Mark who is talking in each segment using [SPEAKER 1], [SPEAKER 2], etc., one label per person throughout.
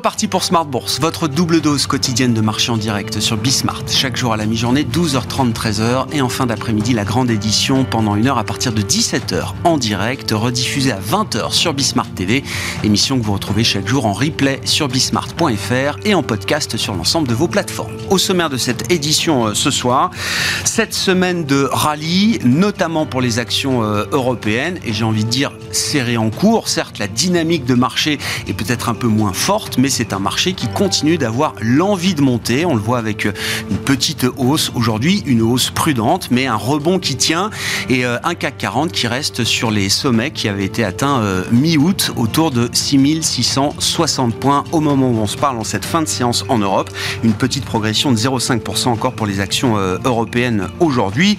[SPEAKER 1] Reparti pour Smart Bourse, votre double dose quotidienne de marché en direct sur Bismart. Chaque jour à la mi-journée, 12h30, 13h. Et en fin d'après-midi, la grande édition pendant une heure à partir de 17h en direct, rediffusée à 20h sur Bismart TV. Émission que vous retrouvez chaque jour en replay sur bismart.fr et en podcast sur l'ensemble de vos plateformes. Au sommaire de cette édition euh, ce soir, cette semaine de rallye, notamment pour les actions euh, européennes. Et j'ai envie de dire serré en cours. Certes, la dynamique de marché est peut-être un peu moins forte mais c'est un marché qui continue d'avoir l'envie de monter. On le voit avec euh, une petite hausse aujourd'hui, une hausse prudente, mais un rebond qui tient et euh, un CAC 40 qui reste sur les sommets qui avaient été atteints euh, mi-août autour de 6660 points au moment où on se parle en cette fin de séance en Europe. Une petite progression de 0,5% encore pour les actions européennes aujourd'hui.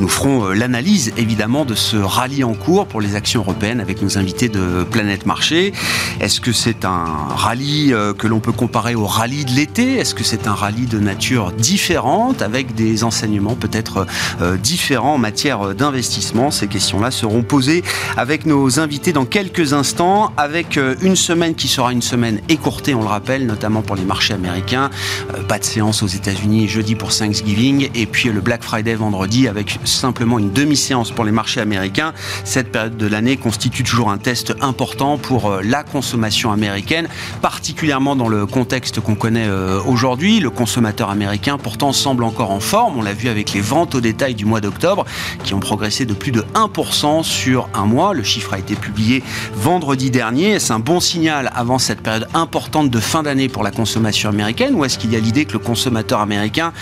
[SPEAKER 1] Nous ferons l'analyse évidemment de ce rallye en cours pour les actions européennes avec nos invités de Planète Marché. Est-ce que c'est un rallye euh, que l'on peut comparer au rallye de l'été Est-ce que c'est un rallye de nature différente avec des enseignements peut-être euh, différents en matière d'investissement Ces questions-là seront posées avec nos invités dans quelques instants, avec euh, une semaine qui sera une semaine écourtée, on le rappelle, notamment pour les marchés américains. Pas de séance aux États-Unis jeudi pour Thanksgiving et puis le Black Friday vendredi avec simplement une demi-séance pour les marchés américains. Cette période de l'année constitue toujours un test important pour la consommation américaine particulièrement dans le contexte qu'on connaît euh, aujourd'hui. Le consommateur américain pourtant semble encore en forme. On l'a vu avec les ventes au détail du mois d'octobre qui ont progressé de plus de 1% sur un mois. Le chiffre a été publié vendredi dernier. C'est un bon signal avant cette période importante de fin d'année pour la consommation américaine ou est-ce qu'il y a l'idée que le consommateur américain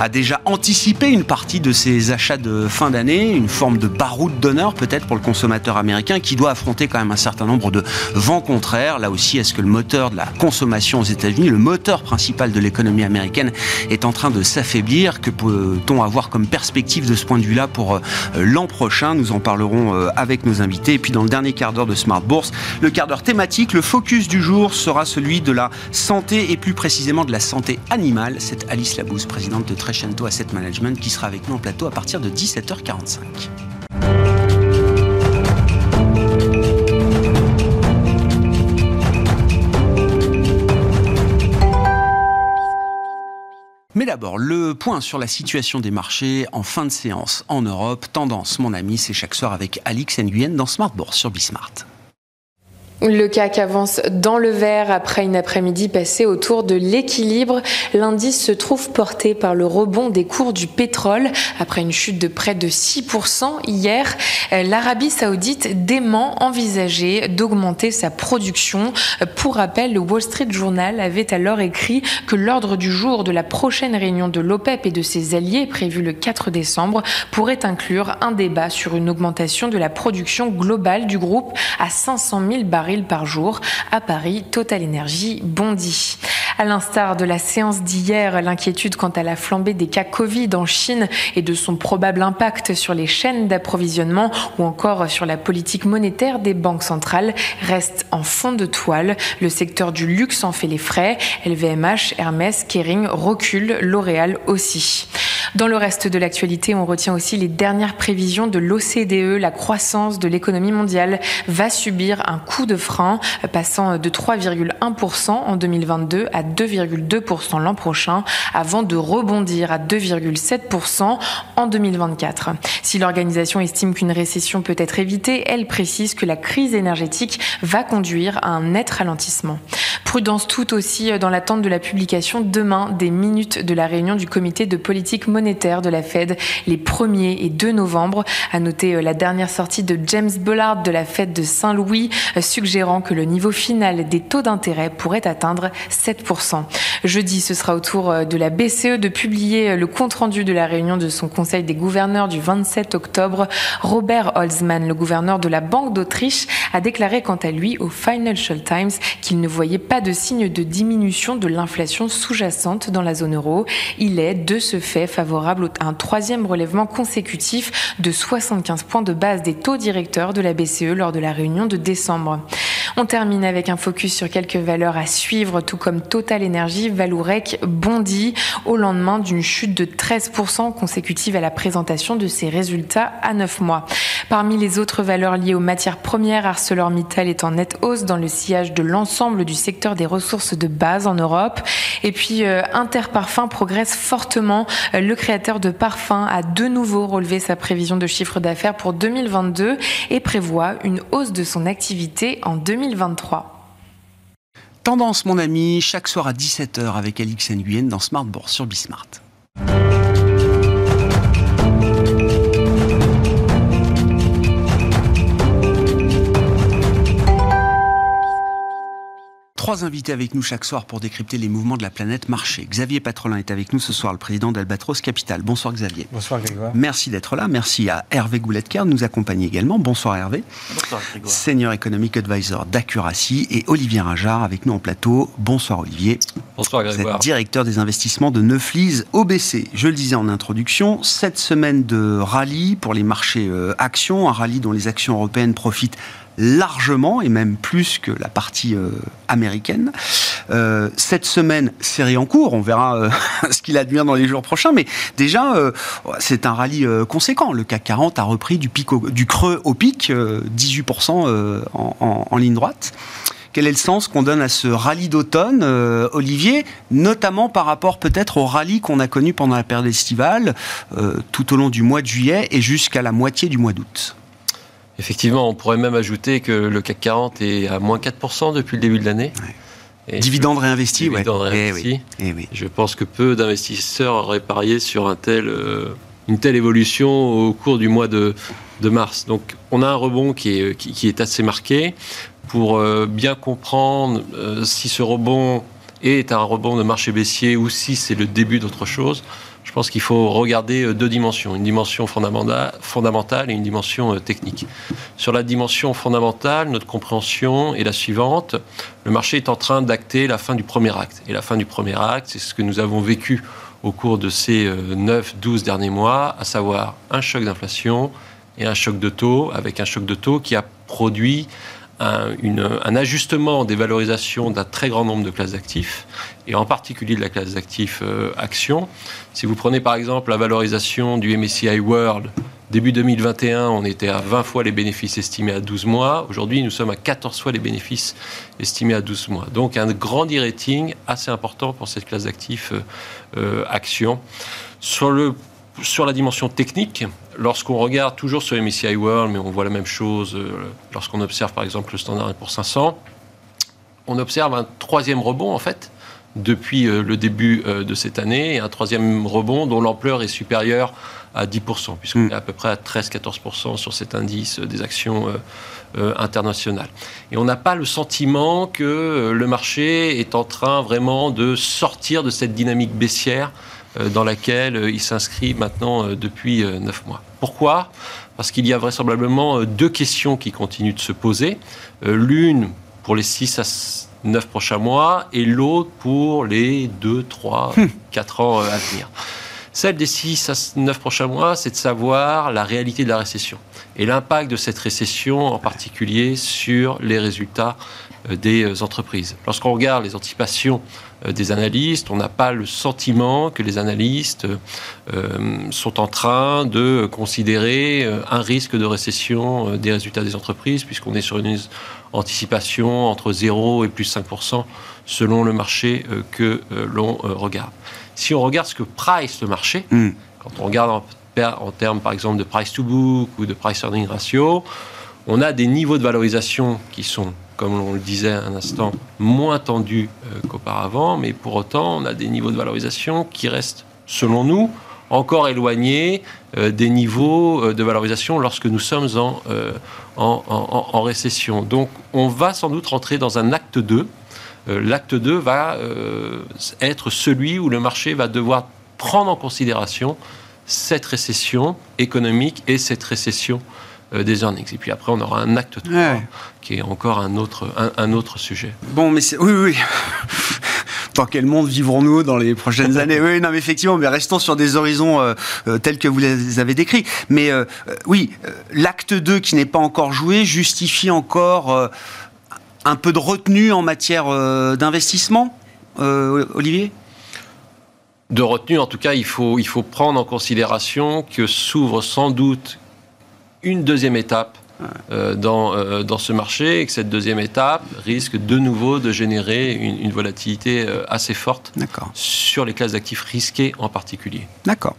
[SPEAKER 1] a déjà anticipé une partie de ses achats de fin d'année, une forme de baroud d'honneur peut-être pour le consommateur américain qui doit affronter quand même un certain nombre de vents contraires? Là aussi, est-ce que le moteur de la consommation aux États-Unis, le moteur principal de l'économie américaine, est en train de s'affaiblir. Que peut-on avoir comme perspective de ce point de vue-là pour euh, l'an prochain? Nous en parlerons euh, avec nos invités. Et puis dans le dernier quart d'heure de Smart Bourse, le quart d'heure thématique, le focus du jour sera celui de la santé et plus précisément de la santé animale. C'est Alice Labouze, présidente de Trecento Asset Management, qui sera avec nous en plateau à partir de 17h45. Mais d'abord, le point sur la situation des marchés en fin de séance en Europe. Tendance, mon ami, c'est chaque soir avec Alix Nguyen dans Smart sur Bismart.
[SPEAKER 2] Le CAC avance dans le vert après une après-midi passée autour de l'équilibre. L'indice se trouve porté par le rebond des cours du pétrole après une chute de près de 6% hier. L'Arabie saoudite dément envisager d'augmenter sa production. Pour rappel, le Wall Street Journal avait alors écrit que l'ordre du jour de la prochaine réunion de l'OPEP et de ses alliés prévue le 4 décembre pourrait inclure un débat sur une augmentation de la production globale du groupe à 500 000 barils par jour. À Paris, Total Energy bondit. À l'instar de la séance d'hier, l'inquiétude quant à la flambée des cas Covid en Chine et de son probable impact sur les chaînes d'approvisionnement ou encore sur la politique monétaire des banques centrales reste en fond de toile. Le secteur du luxe en fait les frais. LVMH, Hermès, Kering recule, L'Oréal aussi. Dans le reste de l'actualité, on retient aussi les dernières prévisions de l'OCDE. La croissance de l'économie mondiale va subir un coup de frein, passant de 3,1% en 2022 à 2,2% l'an prochain, avant de rebondir à 2,7% en 2024. Si l'organisation estime qu'une récession peut être évitée, elle précise que la crise énergétique va conduire à un net ralentissement. Prudence tout aussi dans l'attente de la publication demain des minutes de la réunion du comité de politique monétaire de la Fed les 1er et 2 novembre. À noter la dernière sortie de James Bullard de la Fed de Saint-Louis, suggérant que le niveau final des taux d'intérêt pourrait atteindre 7%. Jeudi, ce sera au tour de la BCE de publier le compte-rendu de la réunion de son Conseil des gouverneurs du 27 octobre. Robert Holzmann, le gouverneur de la Banque d'Autriche, a déclaré quant à lui au Financial Times qu'il ne voyait pas de signe de diminution de l'inflation sous-jacente dans la zone euro. Il est, de ce fait, favorable à un troisième relèvement consécutif de 75 points de base des taux directeurs de la BCE lors de la réunion de décembre. On termine avec un focus sur quelques valeurs à suivre, tout comme Total Energy, Valourec bondit au lendemain d'une chute de 13% consécutive à la présentation de ses résultats à 9 mois. Parmi les autres valeurs liées aux matières premières, ArcelorMittal est en nette hausse dans le sillage de l'ensemble du secteur des ressources de base en Europe. Et puis euh, Interparfum progresse fortement. Euh, le créateur de parfums a de nouveau relevé sa prévision de chiffre d'affaires pour 2022 et prévoit une hausse de son activité en 2023.
[SPEAKER 1] Tendance, mon ami, chaque soir à 17h avec Alix Nguyen dans Smart Bourse sur Bismart. Trois invités avec nous chaque soir pour décrypter les mouvements de la planète marché. Xavier Patrolin est avec nous ce soir, le président d'Albatros Capital. Bonsoir Xavier.
[SPEAKER 3] Bonsoir Grégoire.
[SPEAKER 1] Merci d'être là. Merci à Hervé Gouletker de nous accompagner également. Bonsoir Hervé.
[SPEAKER 4] Bonsoir Grégoire.
[SPEAKER 1] Senior Economic Advisor d'Accuracy et Olivier Ringard avec nous en plateau. Bonsoir Olivier.
[SPEAKER 4] Bonsoir
[SPEAKER 1] Vous
[SPEAKER 4] Grégoire.
[SPEAKER 1] êtes directeur des investissements de Neuflis OBC. Je le disais en introduction, cette semaine de rallye pour les marchés euh, actions, un rallye dont les actions européennes profitent largement et même plus que la partie euh, américaine. Euh, cette semaine, série en cours, on verra euh, ce qu'il admire dans les jours prochains, mais déjà, c'est un rallye conséquent. Le CAC 40 a repris du, pic au- creux au pic, euh, 18% euh, en, en- ligne droite. Quel est le sens qu'on donne à ce rallye d'automne, Olivier, notamment par rapport peut-être au rallye qu'on a connu pendant la période estivale, tout au long du mois de juillet et jusqu'à la moitié du mois d'août?
[SPEAKER 4] Effectivement, on pourrait même ajouter que le CAC 40 est à moins 4% depuis le début de l'année. Et
[SPEAKER 1] Dividendes réinvestis, ouais.
[SPEAKER 4] Dividendes
[SPEAKER 1] Eh oui, eh oui.
[SPEAKER 4] Je pense que peu d'investisseurs auraient parié sur un tel, euh, une telle évolution au cours du mois de, de mars. Donc on a un rebond qui est, qui, qui est assez marqué. Pour euh, bien comprendre euh, si ce rebond est un rebond de marché baissier ou si c'est le début d'autre chose, je pense qu'il faut regarder euh, deux dimensions, une dimension fondamentale, et une dimension euh, technique. Sur la dimension fondamentale, notre compréhension est la suivante. Le marché est en train d'acter la fin du premier acte. Et la fin du premier acte, c'est ce que nous avons vécu au cours de ces 9-12 derniers mois, à savoir un choc d'inflation et un choc de taux, avec un choc de taux qui a produit un ajustement des valorisations d'un très grand nombre de classes d'actifs, et en particulier de la classe d'actifs euh, actions. Si vous prenez par exemple la valorisation du MSCI World, début 2021, on était à 20 fois les bénéfices estimés à 12 mois. Aujourd'hui, nous sommes à 14 fois les bénéfices estimés à 12 mois. Donc un grand rating assez important pour cette classe d'actifs euh, euh, actions. Sur, le, sur la dimension technique, lorsqu'on regarde toujours sur MSCI World, mais on voit la même chose lorsqu'on observe par exemple le Standard Poor's 500, on observe un troisième rebond en fait depuis euh, le début euh, de cette année et un troisième rebond dont l'ampleur est supérieure à 10%, puisqu'on
[SPEAKER 1] Mm.
[SPEAKER 4] est à peu près à 13-14% sur cet indice euh, des actions internationales. Et on n'a pas le sentiment que le marché est en train vraiment de sortir de cette dynamique baissière dans laquelle il s'inscrit maintenant depuis euh, 9 mois. Pourquoi? Parce qu'il y a vraisemblablement deux questions qui continuent de se poser. L'une pour les 6 à 9 prochains mois et l'autre pour les 2, 3, 4 ans euh, à venir. Celle des 6 à 9 prochains mois, c'est de savoir la réalité de la récession et l'impact de cette récession en particulier sur les résultats euh, des euh, entreprises. Lorsqu'on regarde les anticipations euh, des analystes, on n'a pas le sentiment que les analystes sont en train de considérer un risque de récession des résultats des entreprises, puisqu'on est sur une anticipation entre 0 et plus 5% selon le marché que l'on regarde. Si on regarde ce que price le marché,
[SPEAKER 1] Mm.
[SPEAKER 4] quand on regarde en, termes par exemple de price to book ou de price earning ratio, on a des niveaux de valorisation qui sont, comme on le disait un instant, moins tendus euh, qu'auparavant, mais pour autant, on a des niveaux de valorisation qui restent, selon nous, encore éloignés euh, des niveaux euh, de valorisation lorsque nous sommes en, en, en- en récession. Donc, on va sans doute rentrer dans un acte 2. Euh, L'acte 2 va euh, être celui où le marché va devoir prendre en considération cette récession économique et cette récession euh, des earnings. Et puis après, on aura un acte 3
[SPEAKER 1] Ouais.
[SPEAKER 4] qui est encore un autre, un, un autre sujet.
[SPEAKER 1] Bon, mais c'est... Oui, oui. Dans quel monde vivrons-nous dans les prochaines années? Oui, non, mais effectivement, mais restons sur des horizons euh, euh, tels que vous les avez décrits. Mais euh, oui, l'acte 2 qui n'est pas encore joué justifie encore un peu de retenue en matière d'investissement, Olivier?
[SPEAKER 4] De retenue, en tout cas, il faut, il faut prendre en considération que s'ouvre sans doute une deuxième étape euh, dans, euh, dans ce marché et que cette deuxième étape risque de nouveau de générer une, une volatilité euh, assez forte sur les classes d'actifs risqués en particulier.
[SPEAKER 1] D'accord.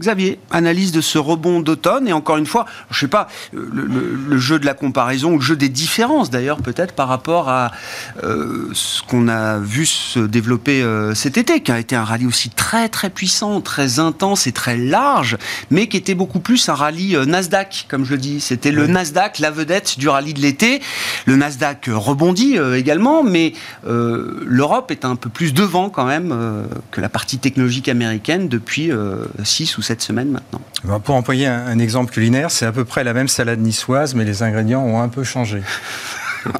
[SPEAKER 1] Xavier, analyse de ce rebond d'automne et encore une fois, je ne sais pas, le, jeu de la comparaison ou le jeu des différences d'ailleurs peut-être par rapport à euh, ce qu'on a vu se développer euh, cet été, qui a été un rallye aussi très très puissant, très intense et très large, mais qui était beaucoup plus un rallye euh, Nasdaq, comme je le dis. C'était le Nasdaq, la vedette du rallye de l'été. Le Nasdaq rebondit également, mais l'Europe est un peu plus devant quand même que la partie technologique américaine depuis 6 ou cette semaine maintenant
[SPEAKER 3] ben, Pour employer un, exemple culinaire, c'est à peu près la même salade niçoise, mais les ingrédients ont un peu changé.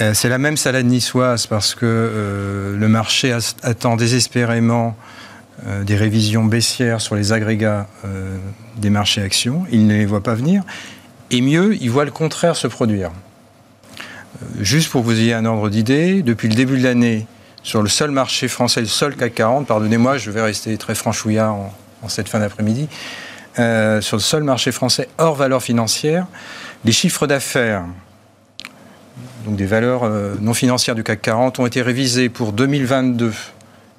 [SPEAKER 3] Euh, c'est la même salade niçoise parce que euh, le marché attend désespérément euh, des révisions baissières sur les agrégats des marchés actions. Il ne les voit pas venir. Et mieux, il voit le contraire se produire. juste pour vous ayez un ordre d'idée, depuis le début de l'année, sur le seul marché français, le seul CAC 40, pardonnez-moi, je vais rester très franchouillard en, en cette fin d'après-midi, euh, sur le seul marché français hors valeur financière, les chiffres d'affaires, donc des valeurs euh, non financières du CAC 40, ont été révisés pour 2022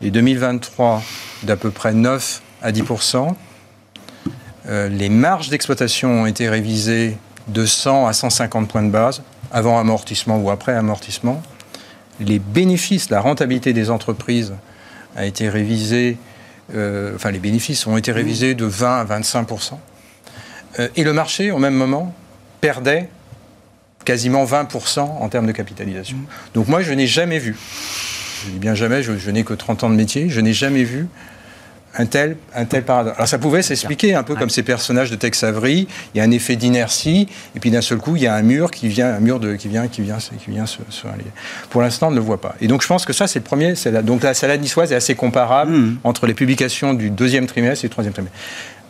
[SPEAKER 3] et 2023 d'à peu près 9 à 10% euh, Les marges d'exploitation ont été révisées de 100 à 150 points de base, avant amortissement ou après amortissement. Les bénéfices, la rentabilité des entreprises a été révisée euh, enfin les bénéfices ont été révisés de 20 à 25 euh, Et le marché, au même moment, perdait quasiment 20% en termes de capitalisation. Donc moi, je n'ai jamais vu, je dis bien jamais, je, je n'ai que 30 ans de métier, je n'ai jamais vu un tel, un tel paradoxe. Alors ça pouvait s'expliquer un peu comme ces personnages de Tex Avery. Il y a un effet d'inertie, et puis d'un seul coup, il y a un mur qui vient, un mur de, qui vient, qui vient, qui vient se, Pour l'instant, on ne le voit pas. Et donc je pense que ça, c'est le premier. La, donc la salade niçoise est assez comparable hmm. entre les publications du deuxième trimestre et du troisième trimestre.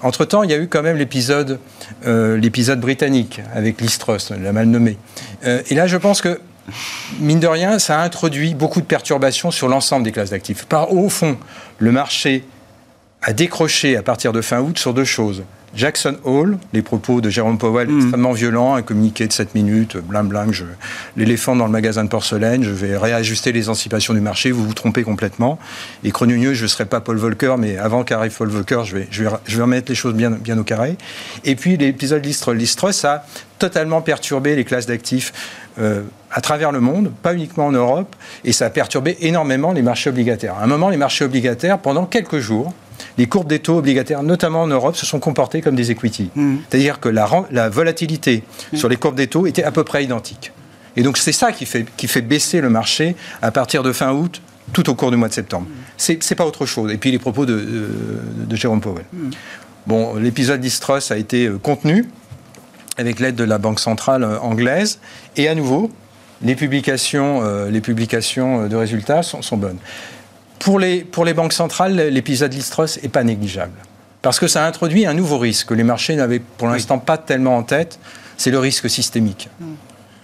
[SPEAKER 3] Entre-temps, il y a eu quand même l'épisode euh, l'épisode britannique avec l'Istrus, la mal nommée. Euh, et là, je pense que mine de rien, ça a introduit beaucoup de perturbations sur l'ensemble des classes d'actifs. Par au fond, le marché a décroché à partir de fin août sur deux choses. Jackson Hole, les propos de Jérôme Powell hmm. extrêmement violents, un communiqué de 7 minutes, blam blam, l'éléphant dans le magasin de porcelaine, je vais réajuster les anticipations du marché, vous vous trompez complètement. Et Cronunieux, je ne serai pas Paul Volcker, mais avant qu'arrive Paul Volcker, je vais, je, vais, je vais remettre les choses bien, bien au carré. Et puis l'épisode Listre. Listre, ça a totalement perturbé les classes d'actifs euh, à travers le monde, pas uniquement en Europe, et ça a perturbé énormément les marchés obligataires. À un moment, les marchés obligataires, pendant quelques jours, les courbes des taux obligataires, notamment en Europe, se sont comportées comme des equity. Mmh. C'est-à-dire que la, la volatilité mmh. sur les courbes des taux était à peu près identique. Et donc c'est ça qui fait, qui fait baisser le marché à partir de fin août, tout au cours du mois de septembre. Mmh. C'est pas autre chose. Et puis les propos de, de, Jérôme Powell. Bon, l'épisode d'Istrus a été euh, contenu avec l'aide de la Banque centrale euh, anglaise. Et à nouveau, les publications, euh, les publications de résultats sont, sont bonnes. Pour les, pour les banques centrales, l'épisode Listros n'est pas négligeable. Parce que ça introduit un nouveau risque que les marchés n'avaient pour l'instant pas tellement en tête, c'est le risque systémique. Hmm.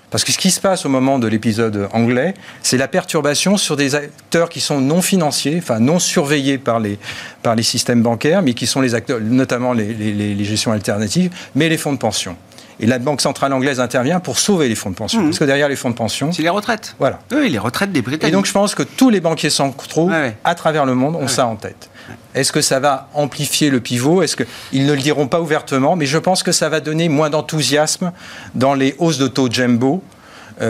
[SPEAKER 3] Parce que ce qui se passe au moment de l'épisode anglais, c'est la perturbation sur des acteurs qui sont non financiers, enfin non surveillés par les, par les systèmes bancaires, mais qui sont les acteurs, notamment les, les, les gestions alternatives, mais les fonds de pension. Et la Banque centrale anglaise intervient pour sauver les fonds de pension. Mmh. Parce que derrière les fonds de pension.
[SPEAKER 1] C'est les retraites.
[SPEAKER 3] Voilà.
[SPEAKER 1] Oui, les retraites des Britanniques.
[SPEAKER 3] Et donc je pense que tous les banquiers centraux, à travers le monde, ont ça en tête. Est-ce que ça va amplifier le pivot? Est-ce qu'ils ne le diront pas ouvertement Mais je pense que ça va donner moins d'enthousiasme dans les hausses de taux Jumbo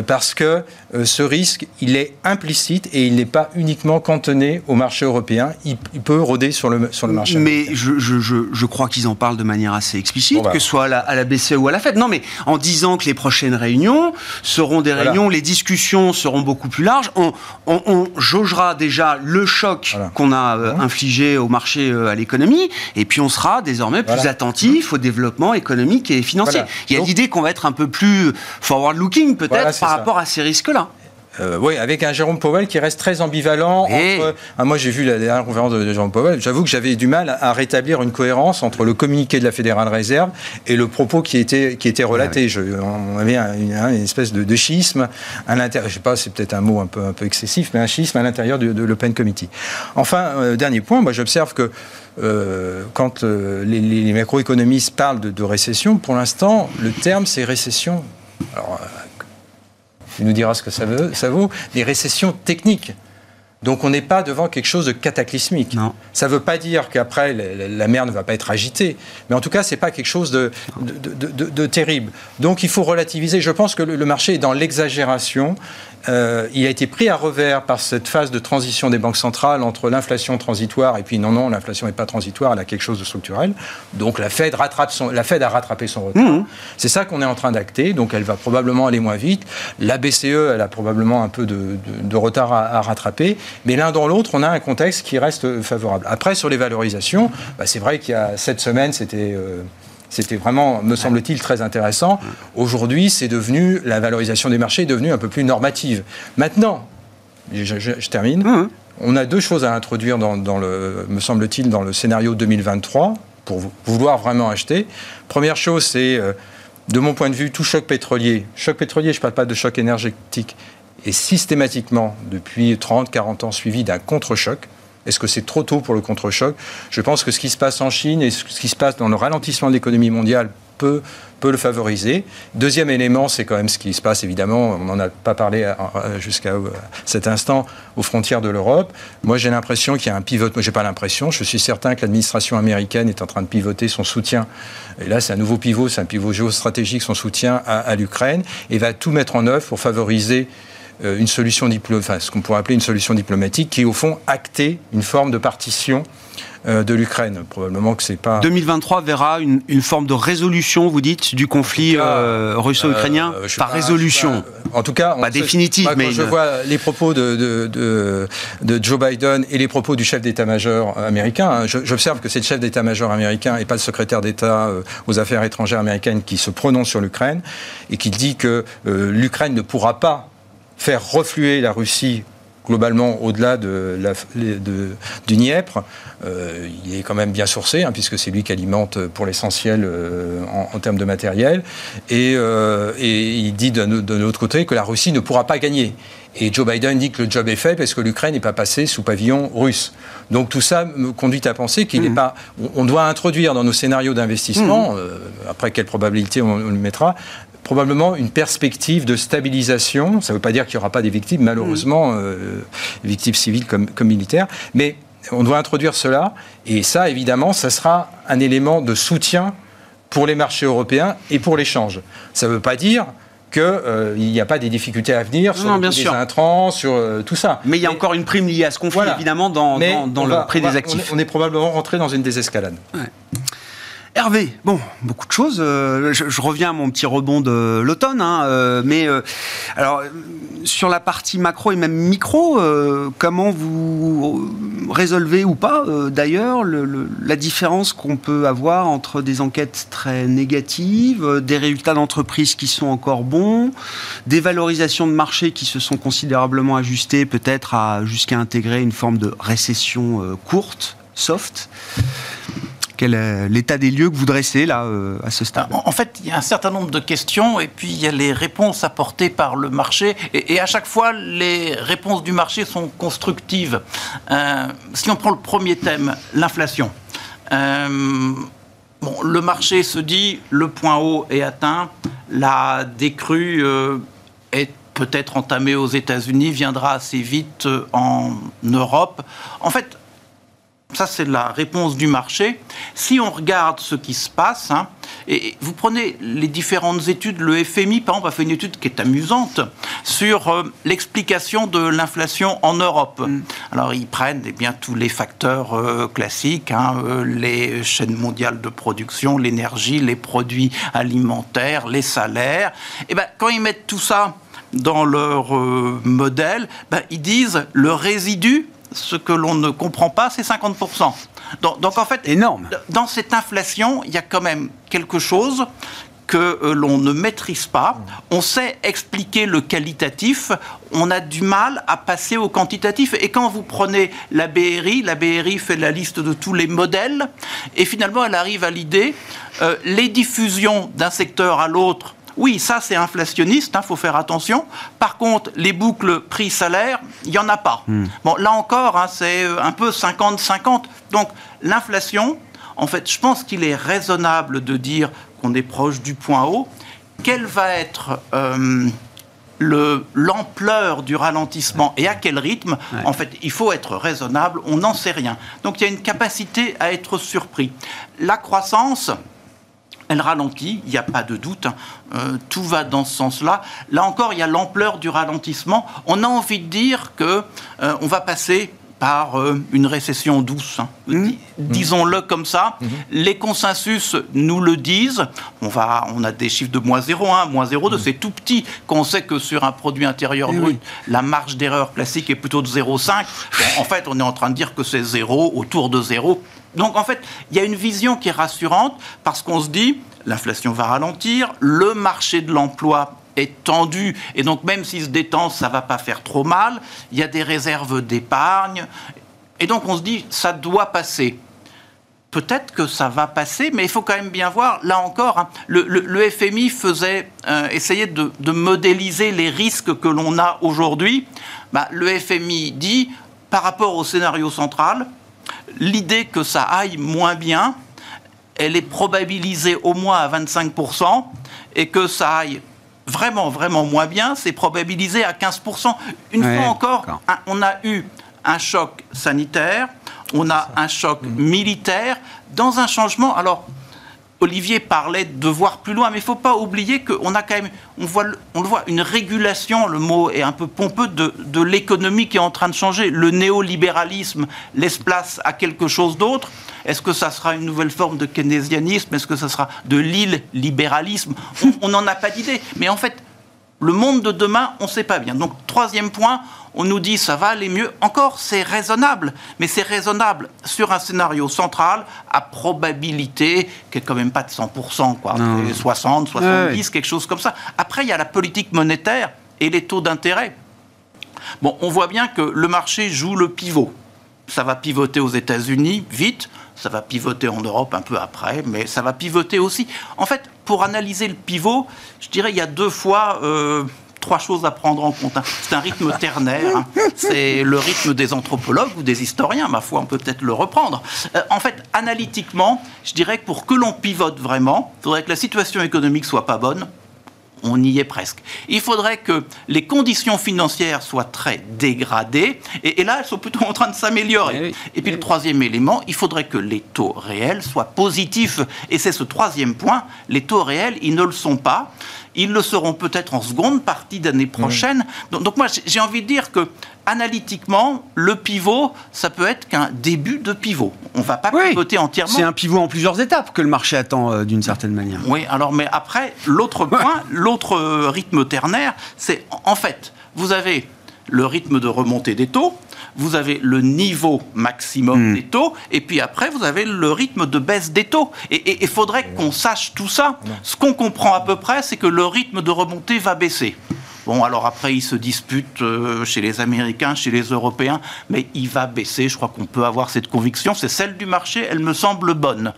[SPEAKER 3] parce que euh, ce risque, il est implicite et il n'est pas uniquement cantonné au marché européen. Il, peut rôder sur le, sur le marché.
[SPEAKER 1] Mais je, je, je, crois qu'ils en parlent de manière assez explicite, bah. que ce soit à la, à la, BCE ou à la Fed. Non, mais en disant que les prochaines réunions seront des réunions, les discussions seront beaucoup plus larges. On, on, on jaugera déjà le choc qu'on a euh, infligé au marché, à l'économie, et puis on sera désormais plus attentif au développement économique et financier. Il y a l'idée qu'on va être un peu plus forward-looking peut-être par rapport à ces risques-là.
[SPEAKER 3] Euh, oui, avec un Jérôme Powell qui reste très ambivalent. Entre, ah, moi, j'ai vu la dernière conférence de, Jérôme Powell. J'avoue que j'avais du mal à, rétablir une cohérence entre le communiqué de la Fédérale Réserve et le propos qui était, qui était relaté. Ah Je, on avait une, espèce de, schisme à l'intérieur. Je sais pas, c'est peut-être un mot un peu, un peu excessif, mais un schisme à l'intérieur de, de l'Open Committee. Enfin, euh, dernier point, moi, j'observe que euh, quand les, macroéconomistes parlent de, récession, pour l'instant, le terme, c'est récession. Alors, tu nous diras ce que ça, veut, ça vaut, des récessions techniques. Donc on n'est pas devant quelque chose de cataclysmique. Non. Ça ne veut pas dire qu'après la, mer ne va pas être agitée, mais en tout cas ce n'est pas quelque chose de, de, terrible. Donc il faut relativiser. Je pense que le marché est dans l'exagération euh, il a été pris à revers par cette phase de transition des banques centrales entre l'inflation transitoire et puis non, non, l'inflation n'est pas transitoire, elle a quelque chose de structurel. Donc la Fed, rattrape son, la Fed a rattrapé son retard. Mmh. C'est ça qu'on est en train d'acter, donc elle va probablement aller moins vite. La BCE, elle a probablement un peu de, retard à, rattraper, mais l'un dans l'autre, on a un contexte qui reste favorable. Après, sur les valorisations, bah, c'est vrai qu'il y a cette semaine, c'était... Euh, c'était vraiment, me semble-t-il, très intéressant. Aujourd'hui, c'est devenu, la valorisation des marchés est devenue un peu plus normative. Maintenant, je, termine, mmh. on a deux choses à introduire, dans, le, me semble-t-il, dans le scénario 2023 pour vouloir vraiment acheter. Première chose, c'est, euh, de mon point de vue, tout choc pétrolier. Choc pétrolier, je ne parle pas de choc énergétique, est systématiquement, depuis 30, 40 ans, suivi d'un contre-choc. Est-ce que c'est trop tôt pour le contre-choc? Je pense que ce qui se passe en Chine et ce qui se passe dans le ralentissement de l'économie mondiale peut, peut le favoriser. Deuxième élément, c'est quand même ce qui se passe, évidemment, on n'en a pas parlé jusqu'à euh, cet instant, aux frontières de l'Europe. Moi, j'ai l'impression qu'il y a un pivot. Moi, j'ai pas l'impression. Je suis certain que l'administration américaine est en train de pivoter son soutien. Et là, c'est un nouveau pivot, c'est un pivot géostratégique, son soutien à, l'Ukraine, et va tout mettre en œuvre pour favoriser euh, une solution diplomatique, enfin, ce qu'on pourrait appeler une solution diplomatique, qui au fond actait une forme de partition euh, de l'Ukraine. Probablement que c'est pas.
[SPEAKER 1] 2023 verra une, forme de résolution, vous dites, du conflit euh, russo-ukrainien Par résolution.
[SPEAKER 3] en tout cas,
[SPEAKER 1] pas définitive, mais.
[SPEAKER 3] Quand je vois les propos de, de, de, Joe Biden et les propos du chef d'état-major américain, hein, j'observe que c'est le chef d'état-major américain et pas le secrétaire d'État aux affaires étrangères américaines qui se prononce sur l'Ukraine et qui dit que l'Ukraine ne pourra pas faire refluer la Russie globalement au-delà de de, du Dniepr, euh, il est quand même bien sourcé, hein, puisque c'est lui qui alimente pour l'essentiel euh, en, termes de matériel. Et, euh, et il dit de, de l'autre côté que la Russie ne pourra pas gagner. Et Joe Biden dit que le job est fait parce que l'Ukraine n'est pas passée sous pavillon russe. Donc tout ça me conduit à penser qu'il n'est mmh. pas. On doit introduire dans nos scénarios d'investissement, mmh. après quelle probabilité on, on le mettra, probablement une perspective de stabilisation. Ça ne veut pas dire qu'il n'y aura pas des victimes, malheureusement, mm. euh, victimes civiles comme, comme militaires, mais on doit introduire cela, et ça, évidemment, ça sera un élément de soutien pour les marchés européens et pour l'échange. Ça ne veut pas dire qu'il euh, n'y a pas des difficultés à venir sur les des intrants, sur euh, tout ça.
[SPEAKER 1] Mais il y a encore une prime liée à ce conflit, évidemment, dans, dans, le prix des actifs.
[SPEAKER 3] On est, probablement rentré dans une désescalade. Ouais.
[SPEAKER 1] Hervé, bon, beaucoup de choses. Euh, je, reviens à mon petit rebond de l'automne, hein, euh, mais euh, alors sur la partie macro et même micro, comment vous résolvez ou pas d'ailleurs la différence qu'on peut avoir entre des enquêtes très négatives, des résultats d'entreprise qui sont encore bons, des valorisations de marché qui se sont considérablement ajustées, peut-être à jusqu'à intégrer une forme de récession courte, soft. Quel est l'état des lieux que vous dressez là euh, à ce stade?
[SPEAKER 5] En, fait, il y a un certain nombre de questions et puis il y a les réponses apportées par le marché et, à chaque fois les réponses du marché sont constructives. Euh, si on prend le premier thème, l'inflation. Euh, bon, le marché se dit le point haut est atteint, la décrue est peut-être entamée aux États-Unis, viendra assez vite en Europe. En fait, ça, c'est la réponse du marché. Si on regarde ce qui se passe, hein, et vous prenez les différentes études, le FMI, par exemple, a fait une étude qui est amusante sur euh, l'explication de l'inflation en Europe. Mm. Alors, ils prennent eh bien, tous les facteurs euh, classiques, hein, euh, les chaînes mondiales de production, l'énergie, les produits alimentaires, les salaires. Et ben, quand ils mettent tout ça dans leur modèle, ben, ils disent le résidu ce que l'on ne comprend pas, c'est 50%. Donc, en fait,
[SPEAKER 1] énorme.
[SPEAKER 5] Dans cette inflation, il y a quand même quelque chose que euh, l'on ne maîtrise pas. On sait expliquer le qualitatif, on a du mal à passer au quantitatif. Et quand vous prenez la BRI, la BRI fait la liste de tous les modèles, et finalement elle arrive à l'idée, euh, les diffusions d'un secteur à l'autre oui, ça c'est inflationniste, il hein, faut faire attention. Par contre, les boucles prix-salaire, il n'y en a pas. Hmm. Bon, là encore, hein, c'est euh, un peu 50-50. Donc l'inflation, en fait, je pense qu'il est raisonnable de dire qu'on est proche du point haut. Quelle va être euh, l'ampleur du ralentissement et à quel rythme En fait, il faut être raisonnable, on n'en sait rien. Donc il y a une capacité à être surpris. La croissance, elle ralentit, il n'y a pas de doute, hein. euh, tout va dans ce sens-là. Là encore, il y a l'ampleur du ralentissement. On a envie de dire que euh, on va passer par euh, une récession douce. Hein. Mmh. Disons-le comme ça. Mmh. Les consensus nous le disent. On, va, on a des chiffres de moins 0,1, moins 0,2. Mmh. C'est tout petit qu'on sait que sur un produit intérieur eh brut, la marge d'erreur classique est plutôt de 0,5. en fait, on est en train de dire que c'est 0, autour de 0. Donc en fait, il y a une vision qui est rassurante parce qu'on se dit, l'inflation va ralentir, le marché de l'emploi est tendu et donc même s'il se détend, ça va pas faire trop mal. Il y a des réserves d'épargne et donc on se dit ça doit passer. Peut-être que ça va passer, mais il faut quand même bien voir, là encore, hein, le, FMI faisait euh, essayer de, modéliser les risques que l'on a aujourd'hui. Bah, le FMI dit, par rapport au scénario central, l'idée que ça aille moins bien, elle est probabilisée au moins à 25%, et que ça aille vraiment, vraiment moins bien, c'est probabilisé à 15%. Une fois encore, on a eu un choc sanitaire, on a un choc militaire, dans un changement. Alors, Olivier parlait de voir plus loin, mais il ne faut pas oublier qu'on a quand même, on, voit, on le voit, une régulation, le mot est un peu pompeux, de, de l'économie qui est en train de changer. Le néolibéralisme laisse place à quelque chose d'autre. Est-ce que ça sera une nouvelle forme de keynésianisme Est-ce que ça sera de l'île-libéralisme On n'en a pas d'idée. Mais en fait, le monde de demain, on ne sait pas bien. Donc, troisième point, on nous dit ça va aller mieux. Encore, c'est raisonnable, mais c'est raisonnable sur un scénario central à probabilité qui est quand même pas de 100%, quoi. 60, 70, quelque chose comme ça. Après, il y a la politique monétaire et les taux d'intérêt. Bon, on voit bien que le marché joue le pivot. Ça va pivoter aux États-Unis vite, ça va pivoter en Europe un peu après, mais ça va pivoter aussi. En fait, pour analyser le pivot, je dirais il y a deux fois. Euh, trois choses à prendre en compte. Hein. C'est un rythme ternaire, hein. c'est le rythme des anthropologues ou des historiens, ma foi, on peut peut-être le reprendre. Euh, en fait, analytiquement, je dirais que pour que l'on pivote vraiment, il faudrait que la situation économique soit pas bonne, on y est presque. Il faudrait que les conditions financières soient très dégradées, et, là, elles sont plutôt en train de s'améliorer. Eh et puis le troisième élément, il faudrait que les taux réels soient positifs, et c'est ce troisième point, les taux réels, ils ne le sont pas. Ils le seront peut-être en seconde partie d'année prochaine. Donc, moi, j'ai envie de dire que analytiquement, le pivot, ça peut être qu'un début de pivot. On ne va pas pivoter entièrement.
[SPEAKER 1] C'est un pivot en plusieurs étapes que le marché attend euh, d'une certaine manière.
[SPEAKER 5] Oui, alors mais après, l'autre point, l'autre euh, rythme ternaire, c'est en fait, vous avez le rythme de remontée des taux, vous avez le niveau maximum hmm. des taux, et puis après, vous avez le rythme de baisse des taux. Et il faudrait qu'on sache tout ça. Ce qu'on comprend à peu près, c'est que le rythme de remontée va baisser. Bon, alors après, il se dispute euh, chez les Américains, chez les Européens, mais il va baisser. Je crois qu'on peut avoir cette conviction. C'est celle du marché, elle me semble bonne.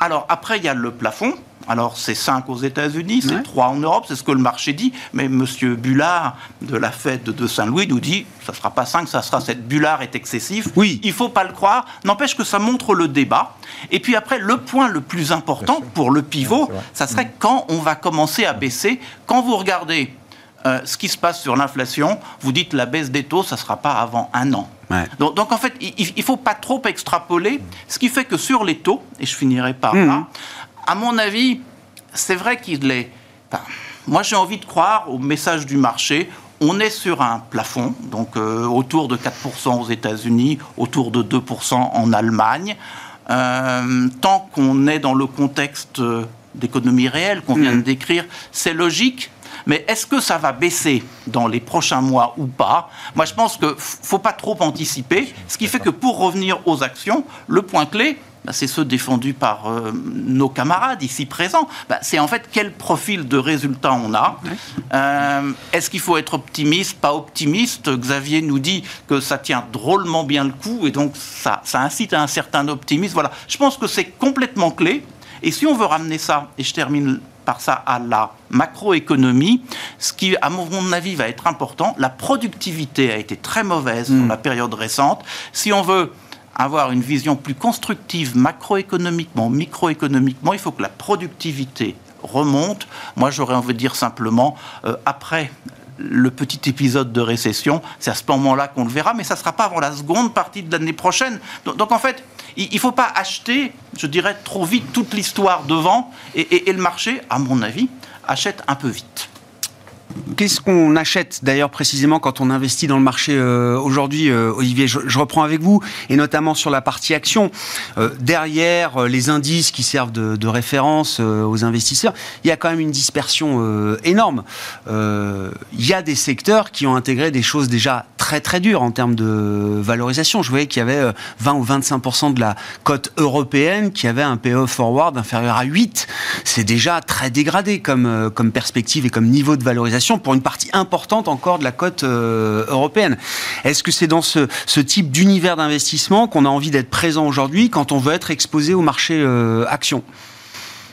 [SPEAKER 5] Alors après, il y a le plafond. Alors, c'est 5 aux États-Unis, c'est 3 en Europe, c'est ce que le marché dit. Mais M. Bullard de la Fed de Saint-Louis nous dit ça ne sera pas 5, ça sera 7. Bullard est excessif.
[SPEAKER 1] Oui.
[SPEAKER 5] Il ne faut pas le croire. N'empêche que ça montre le débat. Et puis après, le point le plus important pour le pivot, ça serait quand on va commencer à baisser. Quand vous regardez euh, ce qui se passe sur l'inflation, vous dites la baisse des taux, ça ne sera pas avant un an. Donc, en fait, il ne faut pas trop extrapoler, ce qui fait que sur les taux, et je finirai par là, mmh à mon avis, c'est vrai qu'il est. moi, j'ai envie de croire au message du marché. On est sur un plafond, donc euh, autour de 4% aux États-Unis, autour de 2% en Allemagne. Euh, tant qu'on est dans le contexte euh, d'économie réelle qu'on vient de mmh. décrire, c'est logique. Mais est-ce que ça va baisser dans les prochains mois ou pas? Moi, je pense qu'il ne faut pas trop anticiper. Ce qui fait que pour revenir aux actions, le point clé, bah, c'est ceux défendus par euh, nos camarades ici présents. Bah, c'est en fait quel profil de résultat on a. Euh, est-ce qu'il faut être optimiste, pas optimiste? Xavier nous dit que ça tient drôlement bien le coup et donc ça, ça incite à un certain optimisme. Voilà, je pense que c'est complètement clé. Et si on veut ramener ça, et je termine par ça à la macroéconomie, ce qui, à mon avis, va être important, la productivité a été très mauvaise dans la période récente. Si on veut avoir une vision plus constructive macroéconomiquement, microéconomiquement, il faut que la productivité remonte. Moi, j'aurais envie de dire simplement, euh, après le petit épisode de récession, c'est à ce moment-là qu'on le verra, mais ça ne sera pas avant la seconde partie de l'année prochaine. Donc, en fait, il ne faut pas acheter, je dirais, trop vite toute l'histoire devant, et le marché, à mon avis, achète un peu vite.
[SPEAKER 1] Qu'est-ce qu'on achète d'ailleurs précisément quand on investit dans le marché euh, aujourd'hui, euh, Olivier? Je, reprends avec vous, et notamment sur la partie action. Euh, derrière les indices qui servent de, référence aux investisseurs, il y a quand même une dispersion énorme. il y a des secteurs qui ont intégré des choses déjà très très dures en termes de valorisation. Je voyais qu'il y avait 20 ou 25% de la cote européenne qui avait un PE forward inférieur à 8. C'est déjà très dégradé comme, comme perspective et comme niveau de valorisation pour une partie importante encore de la cote euh, européenne. Est-ce que c'est dans ce, type d'univers d'investissement qu'on a envie d'être présent aujourd'hui quand on veut être exposé au marché euh, action?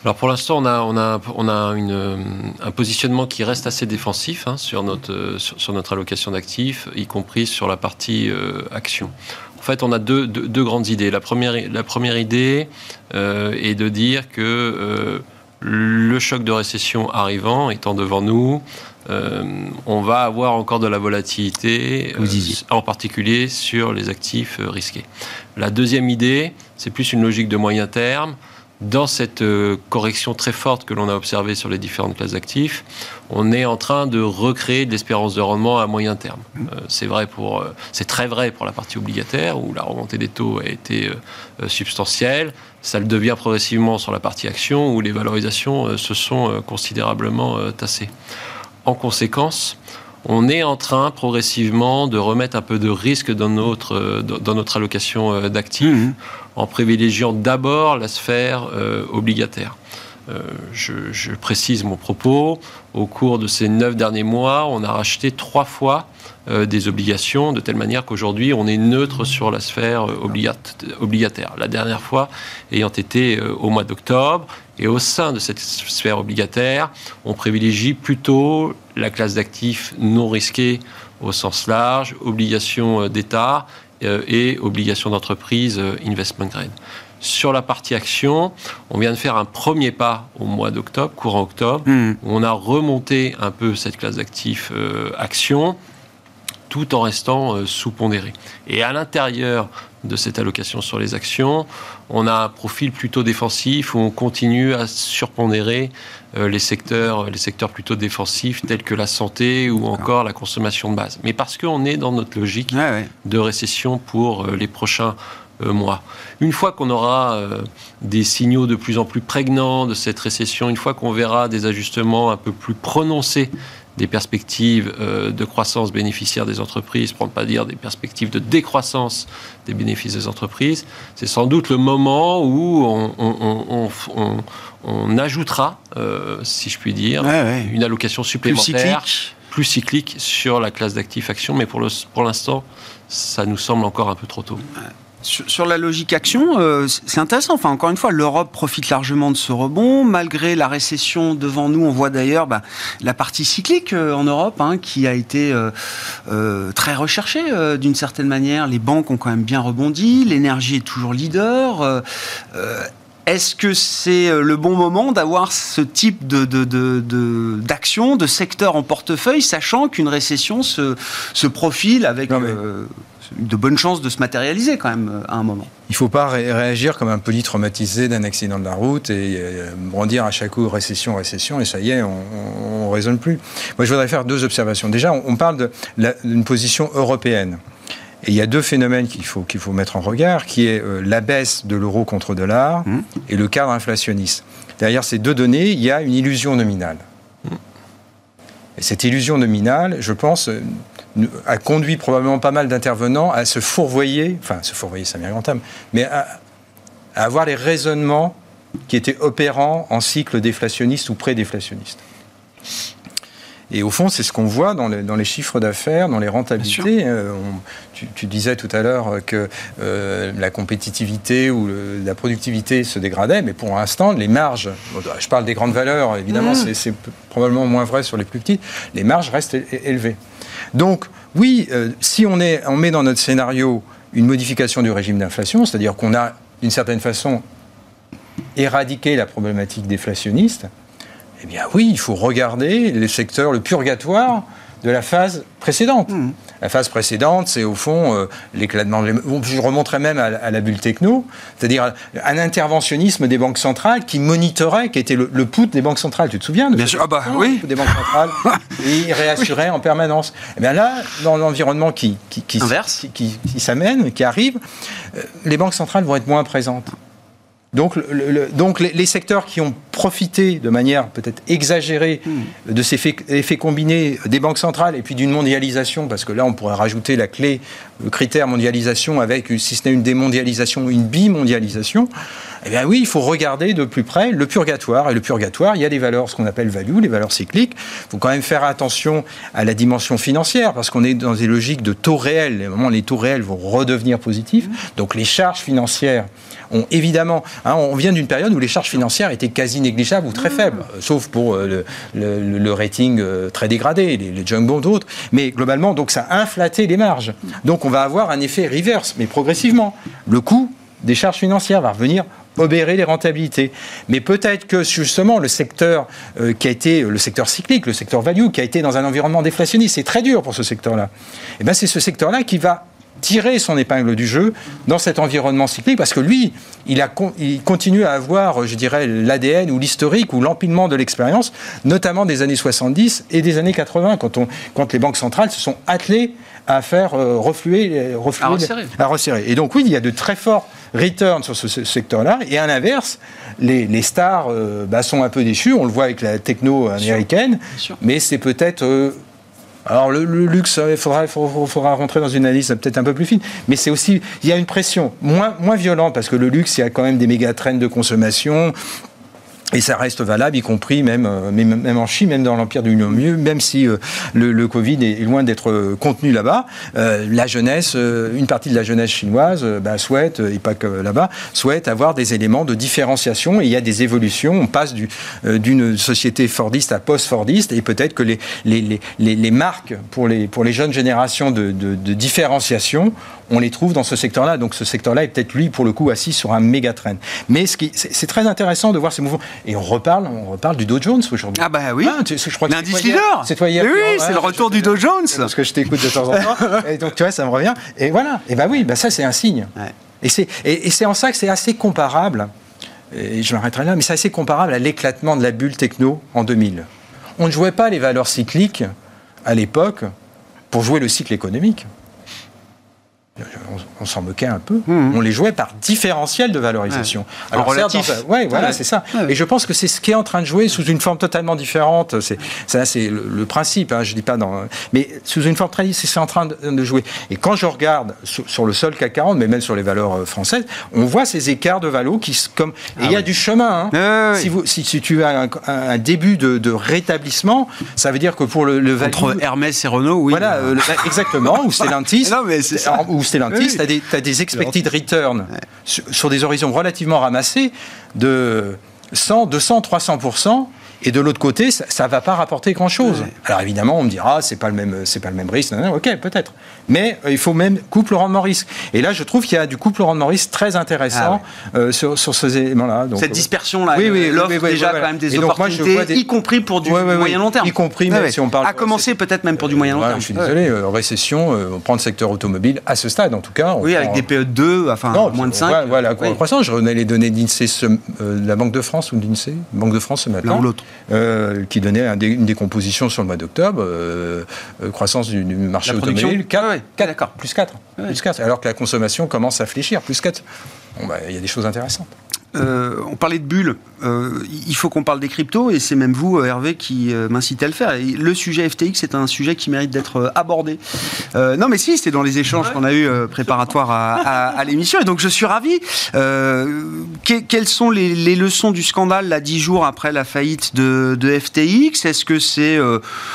[SPEAKER 4] Alors pour l'instant, on a, une, un positionnement qui reste assez défensif hein, sur, notre, sur, notre allocation d'actifs, y compris sur la partie euh, action. En fait, on a deux, grandes idées. La première idée est de dire que le choc de récession arrivant, étant devant nous, euh, on va avoir encore de la volatilité, euh, en particulier sur les actifs euh, risqués. La deuxième idée, c'est plus une logique de moyen terme. Dans cette correction très forte que l'on a observée sur les différentes classes d'actifs, on est en train de recréer de l'espérance de rendement à moyen terme. c'est vrai pour, c'est très vrai pour la partie obligataire où la remontée des taux a été substantielle. Ça le devient progressivement sur la partie action où les valorisations se sont considérablement tassées. En conséquence, on est en train progressivement de remettre un peu de risque dans notre, dans notre allocation euh, d'actifs mmh. en privilégiant d'abord la sphère euh, obligataire. Euh, je, précise mon propos. Au cours de ces neuf derniers mois, on a racheté trois fois des obligations, de telle manière qu'aujourd'hui, on est neutre sur la sphère obligataire. La dernière fois ayant été au mois d'octobre, et au sein de cette sphère obligataire, on privilégie plutôt la classe d'actifs non risqués au sens large, obligations euh, d'État euh, et obligations d'entreprise euh, investment grade. Sur la partie action, on vient de faire un premier pas au mois d'octobre, courant octobre, hmm. où on a remonté un peu cette classe d'actifs action tout en restant sous-pondéré. Et à l'intérieur de cette allocation sur les actions. On a un profil plutôt défensif où on continue à surpondérer euh, les secteurs, les secteurs plutôt défensifs tels que la santé ou encore la consommation de base. Mais parce qu'on est dans notre logique de récession pour euh, les prochains euh, mois. Une fois qu'on aura des signaux de plus en plus prégnants de cette récession, une fois qu'on verra des ajustements un peu plus prononcés des perspectives euh, de croissance bénéficiaire des entreprises, pour ne pas dire des perspectives de décroissance des bénéfices des entreprises, c'est sans doute le moment où on, ajoutera, euh, si je puis dire, une allocation supplémentaire. Plus cyclique. sur la classe d'actifs actions, mais pour l'instant, pour ça nous semble encore un peu trop tôt.
[SPEAKER 1] Sur, la logique action, euh, c'est intéressant. Enfin, encore une fois, l'Europe profite largement de ce rebond. Malgré la récession devant nous, on voit d'ailleurs bah, la partie cyclique euh, en Europe hein, qui a été euh, très recherchée d'une certaine manière. Les banques ont quand même bien rebondi. L'énergie est toujours leader. Est-ce que c'est le bon moment d'avoir ce type de, d'action, de, secteur en portefeuille, sachant qu'une récession se, se profile avec de bonnes chances de se matérialiser quand même euh, à un moment.
[SPEAKER 3] Il ne faut pas réagir comme un poli traumatisé d'un accident de la route et euh, brandir à chaque coup récession, récession, et ça y est, on ne raisonne plus. Moi, je voudrais faire deux observations. Déjà, on parle d'une position européenne. Et il y a deux phénomènes qu'il faut, qu'il faut mettre en regard, qui est euh, la baisse de l'euro contre dollar mmh. et le cadre inflationniste. Derrière ces deux données, il y a une illusion nominale. Mmh. Et cette illusion nominale, je pense, a conduit probablement pas mal d'intervenants à se fourvoyer, enfin se fourvoyer, ça un grand terme, mais à, à avoir les raisonnements qui étaient opérants en cycle déflationniste ou pré-déflationniste. Et au fond, c'est ce qu'on voit dans les, dans les chiffres d'affaires, dans les rentabilités. Euh, on- tu, tu disais tout à l'heure que euh, la compétitivité ou le- la productivité se dégradait, mais pour l'instant, les marges, je parle des grandes valeurs, évidemment, c'est- c'est probablement moins vrai sur les plus petites, les marges restent élevées. Donc, oui, euh, si on, met dans notre scénario une modification du régime d'inflation, c'est-à-dire qu'on a, d'une certaine façon, éradiqué la problématique déflationniste, eh bien oui, il faut regarder les secteurs, le purgatoire de la phase précédente. La phase précédente, c'est au fond euh, l'éclatement. de Je remonterais même à, à la bulle techno, c'est-à-dire un interventionnisme des banques centrales qui monitorait, qui était le, le put des banques centrales. Tu te souviens de
[SPEAKER 1] Bien
[SPEAKER 3] ce-
[SPEAKER 1] sûr. Ah bah, oui.
[SPEAKER 3] des banques centrales et ils réassuraient en permanence. Eh bien là, dans l'environnement qui, qui, qui,
[SPEAKER 1] Inverse.
[SPEAKER 3] qui, qui- qui s'amène, qui arrive, euh, les banques centrales vont être moins présentes. Donc, le- le- le- donc les, les secteurs qui ont profité de manière peut-être exagérée de ces effets, effets combinés des banques centrales et puis d'une mondialisation, parce que là on pourrait rajouter la clé, le critère mondialisation avec, si ce n'est une démondialisation, une bimondialisation, eh bien oui, il faut regarder de plus près le purgatoire. Et le purgatoire, il y a des valeurs, ce qu'on appelle value, les valeurs cycliques. Il faut quand même faire attention à la dimension financière, parce qu'on est dans des logiques de taux réels. À moment, les taux réels vont redevenir positifs. Donc les charges financières ont évidemment... hein, on vient d'une période où les charges financières étaient quasi négligeables ou très faibles, euh, sauf pour euh, le, le- le rating euh, très dégradé, les, les junk bonds d'autres. Mais globalement, donc ça a inflaté les marges. Donc on va avoir un effet reverse, mais progressivement. Le coût des charges financières va revenir obérer les rentabilités. Mais peut-être que justement le secteur euh, qui a été le secteur cyclique, le secteur value, qui a été dans un environnement déflationniste, c'est très dur pour ce secteur-là. Et ben c'est ce secteur-là qui va tirer son épingle du jeu dans cet environnement cyclique parce que lui, il, continue à avoir, je dirais, l'ADN ou l'historique ou l'empilement de l'expérience, notamment des années 70 et des années 80, quand, on, quand les banques centrales se sont attelées à faire euh, refluer, euh, refluer
[SPEAKER 1] À resserrer.
[SPEAKER 3] à resserrer. Et donc oui, il y a de très forts returns sur ce, ce secteur-là. Et à l'inverse, les, les stars euh, bah, sont un peu déçus. On le voit avec la techno américaine.
[SPEAKER 1] sûr.
[SPEAKER 3] Mais c'est peut-être... euh, alors le, le luxe, il faudra, il faudra, faudra rentrer dans une analyse peut-être un peu plus fine, mais c'est aussi, il y a une pression moins, moins violente parce que le luxe, il y a quand même des méga trends de consommation, et ça reste valable, y compris même, euh, même, en Chine, même dans l'Empire du mieux, même si euh, le, Covid est, loin d'être euh, contenu là-bas. la jeunesse, une partie de la jeunesse chinoise bah, souhaite, et pas que là-bas, souhaite avoir des éléments de différenciation. Et il y a des évolutions. On passe du, d'une société fordiste à post-fordiste. Et peut-être que les, marques pour les, jeunes générations de, de, de différenciation, on les trouve dans ce secteur-là. Donc ce secteur-là est peut-être, lui, pour le coup, assis sur un méga trend. Mais ce qui, c'est, très intéressant de voir ces mouvements. Et on reparle, on reparle du Dow Jones aujourd'hui.
[SPEAKER 1] Ah bah oui.
[SPEAKER 3] Ah, tu- je crois que
[SPEAKER 1] L'indice leader.
[SPEAKER 3] C'est toi hier.
[SPEAKER 1] Mais oui, c'est
[SPEAKER 3] ouais,
[SPEAKER 1] le retour
[SPEAKER 3] je-
[SPEAKER 1] du Dow Jones.
[SPEAKER 3] Parce que je t'écoute de temps en temps. et donc tu vois, ça me revient. Et voilà. Et bah oui, bah ça c'est un signe.
[SPEAKER 1] Ouais.
[SPEAKER 3] Et c'est et, en ça que c'est assez comparable. Et je m'arrêterai là, mais c'est assez comparable à l'éclatement de la bulle techno en 2000. On ne jouait pas les valeurs cycliques à l'époque pour jouer le cycle économique. On, on s'en moquait un peu. On les jouait par différentiel de valorisation.
[SPEAKER 1] En
[SPEAKER 3] certes,
[SPEAKER 1] relatif.
[SPEAKER 3] ouais, voilà,
[SPEAKER 1] Ouais.
[SPEAKER 3] c'est ça. Et je pense que c'est ce qui est en train de jouer sous une forme totalement différente. C'est ça, c'est le, le principe. Hein, je dis pas dans, mais sous une forme très, c'est en train de, de jouer. Et quand je regarde sur, sur le sol CAC 40, mais même sur les valeurs euh, françaises, on voit ces écarts de valo qui, et il y a du chemin. hein.
[SPEAKER 1] Ah
[SPEAKER 3] Si, vous, si, si tu as un, un début de, de rétablissement, ça veut dire que pour le, le
[SPEAKER 1] Entre Hermès et Renault, oui.
[SPEAKER 3] voilà, euh, exactement, ou Stellantis.
[SPEAKER 1] Non, mais c'est ça.
[SPEAKER 3] Ou Stellantis,
[SPEAKER 1] Oui.
[SPEAKER 3] Tu as des, expected return sur, sur des horizons relativement ramassés de 100, 200, 300%. Et de l'autre côté, ça ne va pas rapporter grand-chose. Alors évidemment, on me dira, c'est pas le même, c'est pas le même risque. Non, non, ok, peut-être. Mais euh, il faut même couple rendement-risque. Et là, je trouve qu'il y a du couple rendement-risque très intéressant euh, sur, sur ces éléments-là. Donc,
[SPEAKER 1] Cette
[SPEAKER 3] euh,
[SPEAKER 1] dispersion-là,
[SPEAKER 3] Oui, oui,
[SPEAKER 1] elle offre
[SPEAKER 3] oui,
[SPEAKER 1] déjà
[SPEAKER 3] voilà.
[SPEAKER 1] quand même des
[SPEAKER 3] donc, moi,
[SPEAKER 1] opportunités,
[SPEAKER 3] vois des-
[SPEAKER 1] y compris pour du moyen long terme.
[SPEAKER 3] Y compris même si on parle
[SPEAKER 1] À commencer peut-être même pour du moyen long terme.
[SPEAKER 3] Je suis désolé, euh, récession, euh, on prend le secteur automobile à ce stade en tout cas.
[SPEAKER 1] Oui, avec des PE 2, enfin
[SPEAKER 3] non,
[SPEAKER 1] moins de
[SPEAKER 3] on
[SPEAKER 1] 5.
[SPEAKER 3] voit- Voilà,
[SPEAKER 1] Oui.
[SPEAKER 3] croissance. Je donnais les données d'INSEE, euh, de la Banque de France ou d'INSEE, Banque de France ce matin.
[SPEAKER 1] L'un ou l'autre.
[SPEAKER 3] Euh, qui donnait un dé- une décomposition sur le mois d'octobre, euh, euh, croissance du, du marché automobile, 4,
[SPEAKER 1] Ouais, ouais, d'accord.
[SPEAKER 3] plus 4,
[SPEAKER 1] Ouais.
[SPEAKER 3] plus 4, alors que la consommation commence à fléchir, plus 4. Bon, bah, il y a des choses intéressantes.
[SPEAKER 1] Euh, on parlait de bulles. Euh, il faut qu'on parle des cryptos et c'est même vous, Hervé, qui m'incitez à le faire. Le sujet FTX est un sujet qui mérite d'être abordé. non, mais si, c'était dans les échanges qu'on a eu préparatoires à, l'émission. Et donc, je suis ravi. quelles sont les, leçons du scandale, là, dix jours après la faillite de, FTX Est-ce que c'est.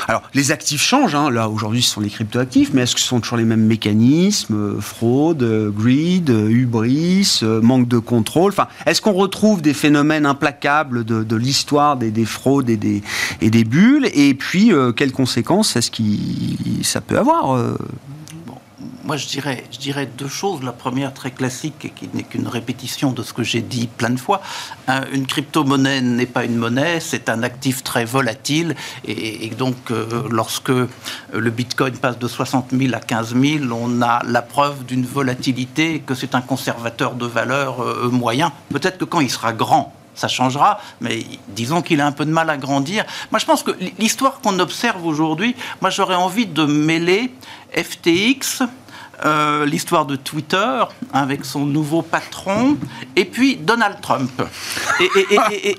[SPEAKER 1] alors, les actifs changent. Hein. Là, aujourd'hui, ce sont les crypto-actifs, mais est-ce que ce sont toujours les mêmes mécanismes Fraude, greed, hubris, manque de contrôle? Enfin, est-ce qu'on retrouve des phénomènes implacables de, l'histoire des, fraudes et des, bulles Et puis, euh, quelles conséquences est-ce que ça peut avoir euh?
[SPEAKER 5] Moi, je dirais, je dirais deux choses. La première, très classique, et qui n'est qu'une répétition de ce que j'ai dit plein de fois. une crypto-monnaie n'est pas une monnaie, c'est un actif très volatile. Et, donc, euh, lorsque le bitcoin passe de 60 000 à 15 000, on a la preuve d'une volatilité, que c'est un conservateur de valeur moyen. Peut-être que quand il sera grand, ça changera, mais disons qu'il a un peu de mal à grandir. Moi, je pense que l'histoire qu'on observe aujourd'hui, moi, j'aurais envie de mêler FTX euh, l'histoire de Twitter avec son nouveau patron, et puis Donald Trump.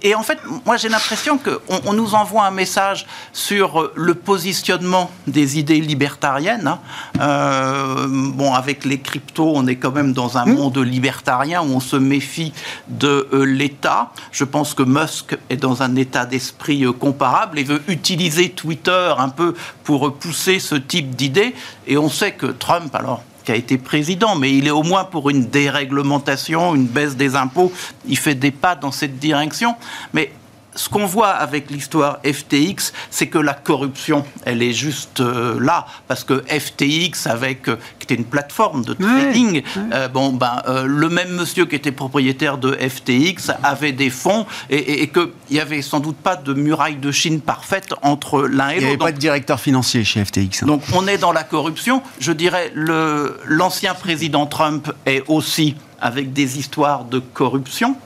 [SPEAKER 5] Et, en fait, moi j'ai l'impression qu'on on nous envoie un message sur le positionnement des idées libertariennes. Hein. Euh, bon, avec les cryptos, on est quand même dans un hmm. monde libertarien où on se méfie de euh, l'État. Je pense que Musk est dans un état d'esprit comparable et veut utiliser Twitter un peu pour pousser ce type d'idées. Et on sait que Trump, alors, qui a été président, mais il est au moins pour une déréglementation, une baisse des impôts. Il fait des pas dans cette direction. Mais ce qu'on voit avec l'histoire FTX, c'est que la corruption, elle est juste euh, là, parce que FTX, avec euh, qui était une plateforme de trading, euh, bon ben le même monsieur qui était propriétaire de FTX avait des fonds et, et, qu'il n'y avait sans doute pas de muraille de Chine parfaite entre l'un et l'autre. Il
[SPEAKER 1] n'y avait pas de directeur financier chez FTX.
[SPEAKER 5] Hein. Donc on est dans la corruption. Je dirais le l'ancien président Trump est aussi avec des histoires de corruption.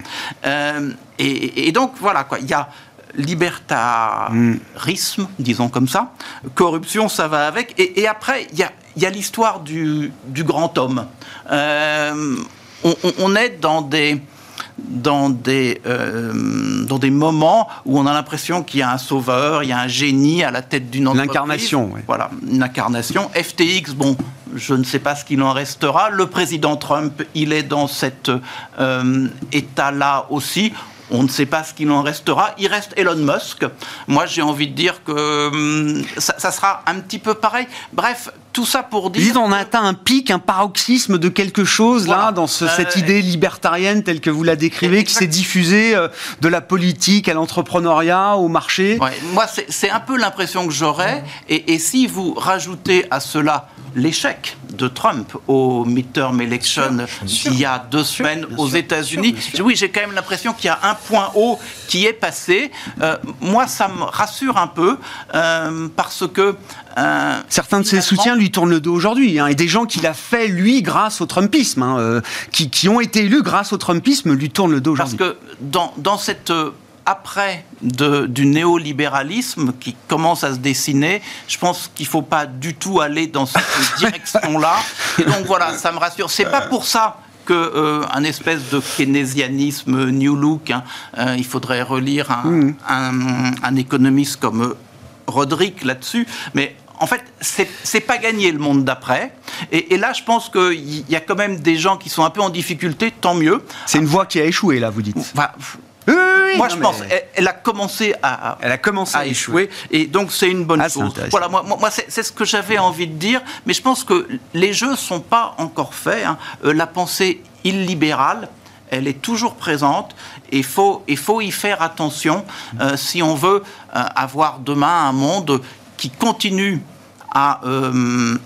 [SPEAKER 5] Euh, et, donc, voilà, quoi. Il y a libertarisme, disons comme ça. Corruption, ça va avec. Et, après, il y a, y a l'histoire du, du, grand homme. Euh, on, est dans des dans des, euh, dans des moments où on a l'impression qu'il y a un sauveur, il y a un génie à la tête d'une entreprise.
[SPEAKER 1] L'incarnation, oui.
[SPEAKER 5] Voilà, une incarnation. FTX, bon, je ne sais pas ce qu'il en restera. Le président Trump, il est dans cet euh, état-là aussi. On ne sait pas ce qu'il en restera. Il reste Elon Musk. Moi, j'ai envie de dire que hum, ça, sera un petit peu pareil. Bref, tout ça pour dire.
[SPEAKER 1] on a atteint un pic, un paroxysme de quelque chose là, dans cette euh, idée libertarienne telle que vous la décrivez, qui s'est diffusée euh, de la politique à l'entrepreneuriat, au marché.
[SPEAKER 5] moi, c'est un peu l'impression que j'aurais. Et, et si vous rajoutez à cela l'échec de Trump au midterm election il y a deux semaines aux États-Unis. Oui, j'ai quand même l'impression qu'il y a un point haut qui est passé. Euh, moi, ça me rassure un peu euh, parce que
[SPEAKER 1] euh, Certains de ses soutiens lui tournent le dos aujourd'hui, hein, et des gens qu'il a fait, lui, grâce au Trumpisme, hein, qui, ont été élus grâce au Trumpisme, lui tournent le dos aujourd'hui.
[SPEAKER 5] Parce que dans, dans cette après du néolibéralisme qui commence à se dessiner, je pense qu'il ne faut pas du tout aller dans cette direction-là. Et donc voilà, ça me rassure. C'est pas pour ça que euh, un espèce de keynésianisme new look. Hein. Euh, il faudrait relire un, mm. économiste comme euh, Roderick là-dessus, mais en fait, c'est pas gagné le monde d'après. Et, là, je pense qu'il y a quand même des gens qui sont un peu en difficulté, tant mieux.
[SPEAKER 1] C'est une voie qui a échoué, là, vous dites.
[SPEAKER 5] Moi, je pense, elle, a commencé à,
[SPEAKER 1] elle a commencé à, échouer.
[SPEAKER 5] et donc c'est une bonne ah, chose. Voilà, moi, moi c'est ce que j'avais envie de dire, mais je pense que les jeux sont pas encore faits. Hein. Euh, la pensée illibérale, elle est toujours présente et il faut, il faut y faire attention euh, si on veut euh, avoir demain un monde qui continue à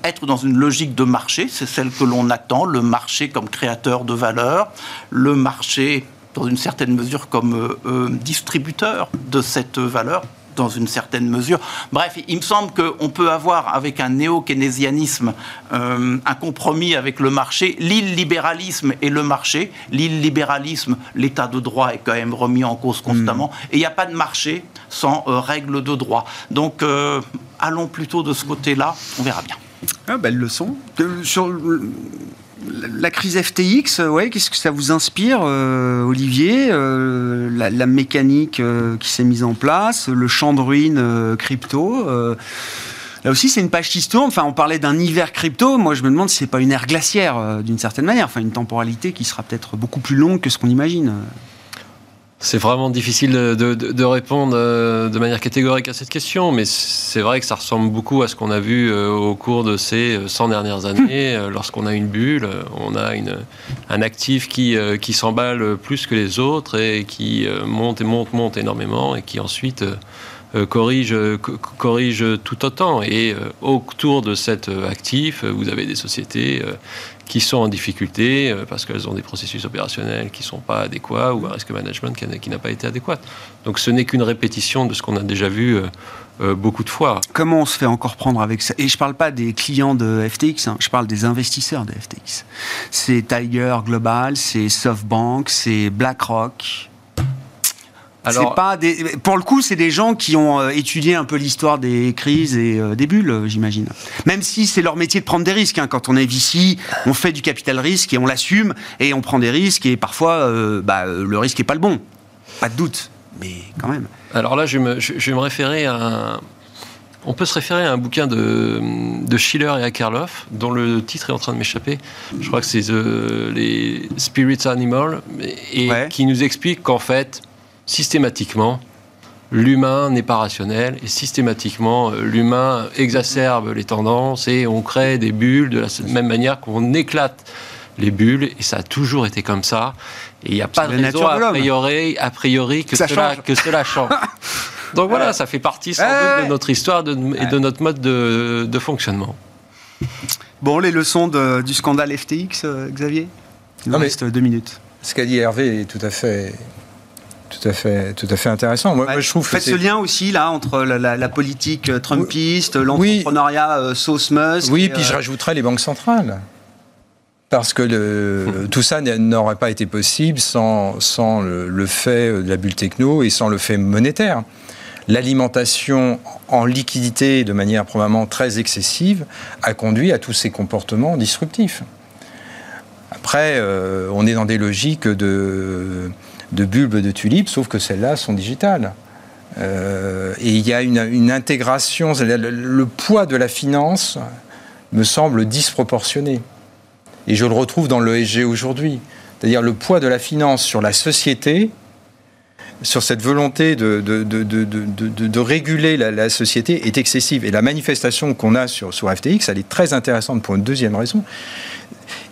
[SPEAKER 5] être dans une logique de marché, c'est celle que l'on attend, le marché comme créateur de valeur, le marché dans une certaine mesure comme euh, euh, distributeur de cette valeur dans une certaine mesure. Bref, il me semble qu'on peut avoir avec un néo-keynésianisme euh, un compromis avec le marché, l'illibéralisme et le marché. L'illibéralisme, l'état de droit est quand même remis en cause constamment. Hmm. Et il n'y a pas de marché sans règles de droit. Donc allons plutôt de ce côté-là, on verra bien.
[SPEAKER 1] Ah, belle leçon. Sur la crise FTX, ouais, qu'est-ce que ça vous inspire, Olivier la, mécanique qui s'est mise en place, le champ de ruines crypto Là aussi, c'est une page qui se tourne. Enfin, on parlait d'un hiver crypto. Moi, je me demande si c'est pas une ère glaciaire, euh, d'une certaine manière. Enfin, une temporalité qui sera peut-être beaucoup plus longue que ce qu'on imagine.
[SPEAKER 4] C'est vraiment difficile de, répondre euh, de manière catégorique à cette question, mais c'est vrai que ça ressemble beaucoup à ce qu'on a vu euh, au cours de ces 100 dernières années. Lorsqu'on a une bulle, on a une, un actif qui, qui s'emballe plus que les autres et qui monte et monte, monte énormément et qui ensuite euh, corrige, corrige tout autant. Et euh, autour de cet euh, actif, vous avez des sociétés qui sont en difficulté parce qu'elles ont des processus opérationnels qui ne sont pas adéquats ou un risque management qui n'a pas été adéquat. Donc ce n'est qu'une répétition de ce qu'on a déjà vu beaucoup de fois.
[SPEAKER 1] Comment on se fait encore prendre avec ça? Et je ne parle pas des clients de FTX, hein, je parle des investisseurs de FTX. C'est Tiger Global, c'est SoftBank, c'est BlackRock, alors, pas des, pour le coup, c'est des gens qui ont euh, étudié un peu l'histoire des crises et euh, des bulles, euh, j'imagine. Même si c'est leur métier de prendre des risques. Hein. Quand on est VC, on fait du capital risque et on l'assume et on prend des risques et parfois, bah, le risque n'est pas le bon. Pas de doute, mais quand même.
[SPEAKER 4] Alors là, je vais me, je, vais me référer à un, on peut se référer à un bouquin de, de Schiller et Akerlof, dont le titre est en train de m'échapper. Je crois que c'est les Spirits Animal, et qui nous explique qu'en fait, systématiquement, l'humain n'est pas rationnel et systématiquement, euh, l'humain exacerbe les tendances et on crée des bulles de la même manière qu'on éclate les bulles et ça a toujours été comme ça. Et il n'y a pas de raison a priori, a priori que, cela, que cela change. Donc voilà, ça fait partie sans doute de notre histoire et de notre mode de, fonctionnement.
[SPEAKER 1] Bon, les leçons du scandale FTX, euh, Xavier? Il nous reste deux minutes.
[SPEAKER 3] Ce qu'a dit Hervé est tout à fait tout à fait, tout à fait intéressant. Moi,
[SPEAKER 1] je trouve Faites ce lien aussi là entre la, politique euh, trumpiste, l'entrepreneuriat euh, sauce Musk.
[SPEAKER 3] Oui, puis je euh, rajouterais les banques centrales. Parce que le, tout ça n'aurait pas été possible sans, sans le, fait de la bulle techno et sans le fait monétaire. L'alimentation en liquidité de manière probablement très excessive a conduit à tous ces comportements disruptifs. Après, on est dans des logiques de de bulbes de tulipes, sauf que celles-là sont digitales. Euh, et il y a une, intégration, le, poids de la finance me semble disproportionné. Et je le retrouve dans l'ESG aujourd'hui. C'est-à-dire le poids de la finance sur la société, sur cette volonté de, réguler la, société est excessive. Et la manifestation qu'on a sur, sur FTX, elle est très intéressante pour une deuxième raison.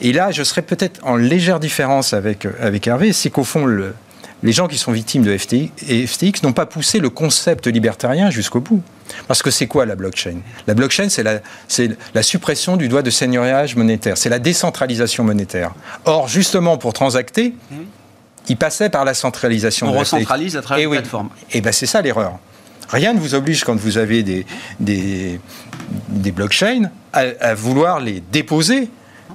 [SPEAKER 3] Et là, je serais peut-être en légère différence avec, avec Hervé, c'est qu'au fond, le, les gens qui sont victimes de FTX, n'ont pas poussé le concept libertarien jusqu'au bout. Parce que c'est quoi la blockchain? La blockchain, c'est la, la, suppression du droit de seigneuriage monétaire, c'est la décentralisation monétaire. Or, justement, pour transacter, il passait par la centralisation.
[SPEAKER 1] On recentralise à travers
[SPEAKER 3] la
[SPEAKER 1] plateforme.
[SPEAKER 3] Et bien c'est ça l'erreur. Rien ne vous oblige, quand vous avez des, des, des blockchains, à, vouloir les déposer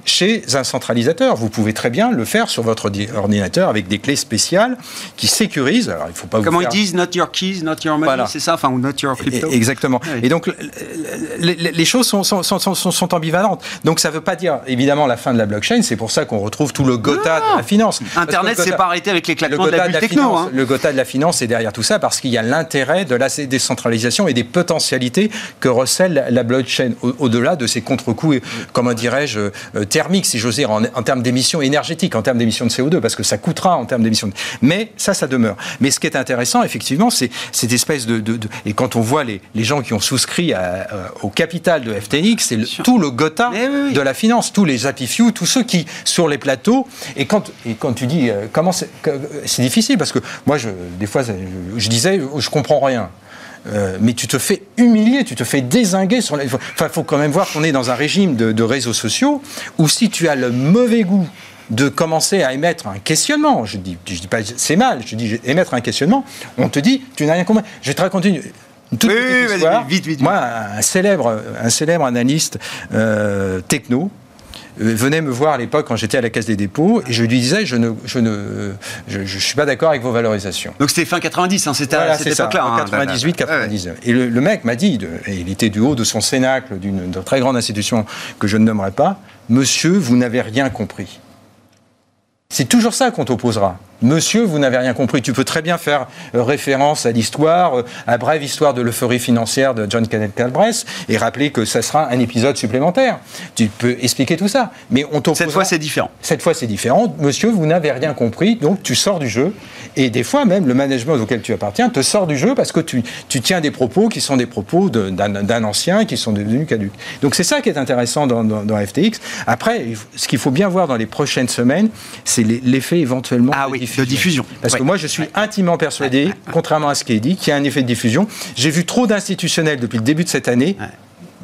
[SPEAKER 3] chez un centralisateur. Vous pouvez très bien le faire sur votre ordinateur avec des clés spéciales qui sécurisent.
[SPEAKER 1] Alors, il faut pas Comment ils disent Not your keys, not your money, c'est ça Enfin, ou not your crypto.
[SPEAKER 3] Exactement. Et donc, les, choses sont, sont, sont, sont, ambivalentes. Donc, ça ne veut pas dire, évidemment, la fin de la blockchain. C'est pour ça qu'on retrouve tout le Gotha de la finance.
[SPEAKER 1] Internet, c'est pas arrêté avec l'éclatement de la, techno.
[SPEAKER 3] Hein. Le Gotha de la finance est derrière tout ça parce qu'il y a l'intérêt de la décentralisation et des potentialités que recèle la blockchain au-delà de ces contre-coups, comment dirais-je, euh, thermique, si j'ose dire, en, termes d'émissions énergétiques, en termes d'émissions de CO2, parce que ça coûtera en termes d'émissions. Mais ça, ça demeure. Mais ce qui est intéressant, effectivement, c'est cette espèce de, Et quand on voit les, gens qui ont souscrit euh, au capital de FTX, c'est tout le Gotha de la finance, tous les Happy Few, tous ceux qui, sur les plateaux, et quand, et quand tu dis, euh, comment c'est difficile, parce que moi, je, des fois, je, je disais, je comprends rien. Euh, mais tu te fais humilier, tu te fais désinguer. Sur Enfin, il faut quand même voir qu'on est dans un régime de, réseaux sociaux où si tu as le mauvais goût de commencer à émettre un questionnement, je dis, je dis pas c'est mal, je dis émettre un questionnement, on te dit tu n'as rien compris. Je vais te raconter une, toute petite histoire. Vite, vite, Moi, un célèbre, un célèbre analyste euh, techno venait me voir à l'époque quand j'étais à la Caisse des dépôts et je lui disais je ne, je ne je, suis pas d'accord avec vos valorisations.
[SPEAKER 1] Donc c'était fin 90, hein, c'était à cette époque-là.
[SPEAKER 3] 98, 99. Et le, mec m'a dit, et il était du haut de son cénacle d'une très grande institution que je ne nommerai pas, Monsieur, vous n'avez rien compris. C'est toujours ça qu'on t'opposera. Monsieur, vous n'avez rien compris. Tu peux très bien faire euh, référence à l'histoire, euh, à la brève histoire de l'euphorie financière de John Kenneth Galbraith et rappeler que ça sera un épisode supplémentaire. Tu peux expliquer tout ça. Mais on
[SPEAKER 1] Cette fois, c'est différent.
[SPEAKER 3] Cette fois, c'est différent. Monsieur, vous n'avez rien compris, donc tu sors du jeu. Et des fois, même, le management auquel tu appartiens te sort du jeu parce que tu, tu tiens des propos qui sont des propos d'un ancien qui sont devenus caducs. Donc c'est ça qui est intéressant dans, dans, dans, FTX. Après, ce qu'il faut bien voir dans les prochaines semaines, c'est l'effet éventuellement
[SPEAKER 1] ah, oui de diffusion.
[SPEAKER 3] Parce que moi, je suis intimement persuadé, contrairement à ce qui est dit, qu'il y a un effet de diffusion. J'ai vu trop d'institutionnels depuis le début de cette année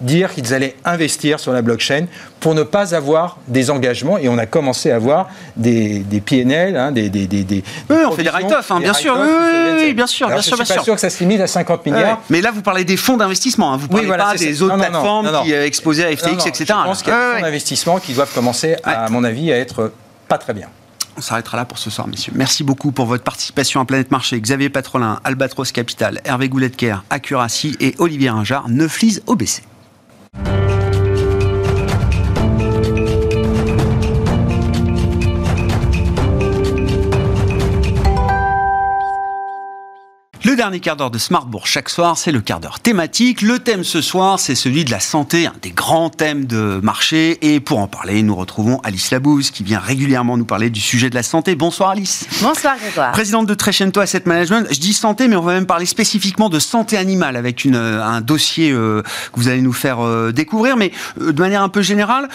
[SPEAKER 3] dire qu'ils allaient investir sur la blockchain pour ne pas avoir des engagements. Et on a commencé à avoir des, des PNL, hein, des, des, des,
[SPEAKER 1] Oui, on fait des write-off, hein, bien, sûr. Oui, bien sûr.
[SPEAKER 3] bien
[SPEAKER 1] sûr,
[SPEAKER 3] je suis pas sûr que ça se limite à 50 milliards.
[SPEAKER 1] Mais là, vous parlez des fonds d'investissement. Hein. Vous parlez pas des autres plateformes qui exposaient à FTX, etc.
[SPEAKER 3] Je pense qu'il y a des fonds d'investissement qui doivent commencer, à mon avis, à être pas très bien.
[SPEAKER 1] On s'arrêtera là pour ce soir, messieurs. Merci beaucoup pour votre participation à Planète Marché. Xavier Patrolin, Albatros Capital, Hervé Gouletker, Accuracy et Olivier Ringard, Neuflis OBC. Le dernier quart d'heure de Smartbourg chaque soir, c'est le quart d'heure thématique. Le thème ce soir, c'est celui de la santé, un des grands thèmes de marché. Et pour en parler, nous retrouvons Alice Labouze, qui vient régulièrement nous parler du sujet de la santé. Bonsoir Alice.
[SPEAKER 6] Bonsoir Grégoire.
[SPEAKER 1] Présidente de Trecento Asset Management. Je dis santé, mais on va même parler spécifiquement de santé animale avec une, un dossier euh, que vous allez nous faire euh, découvrir. Mais euh, de manière un peu générale,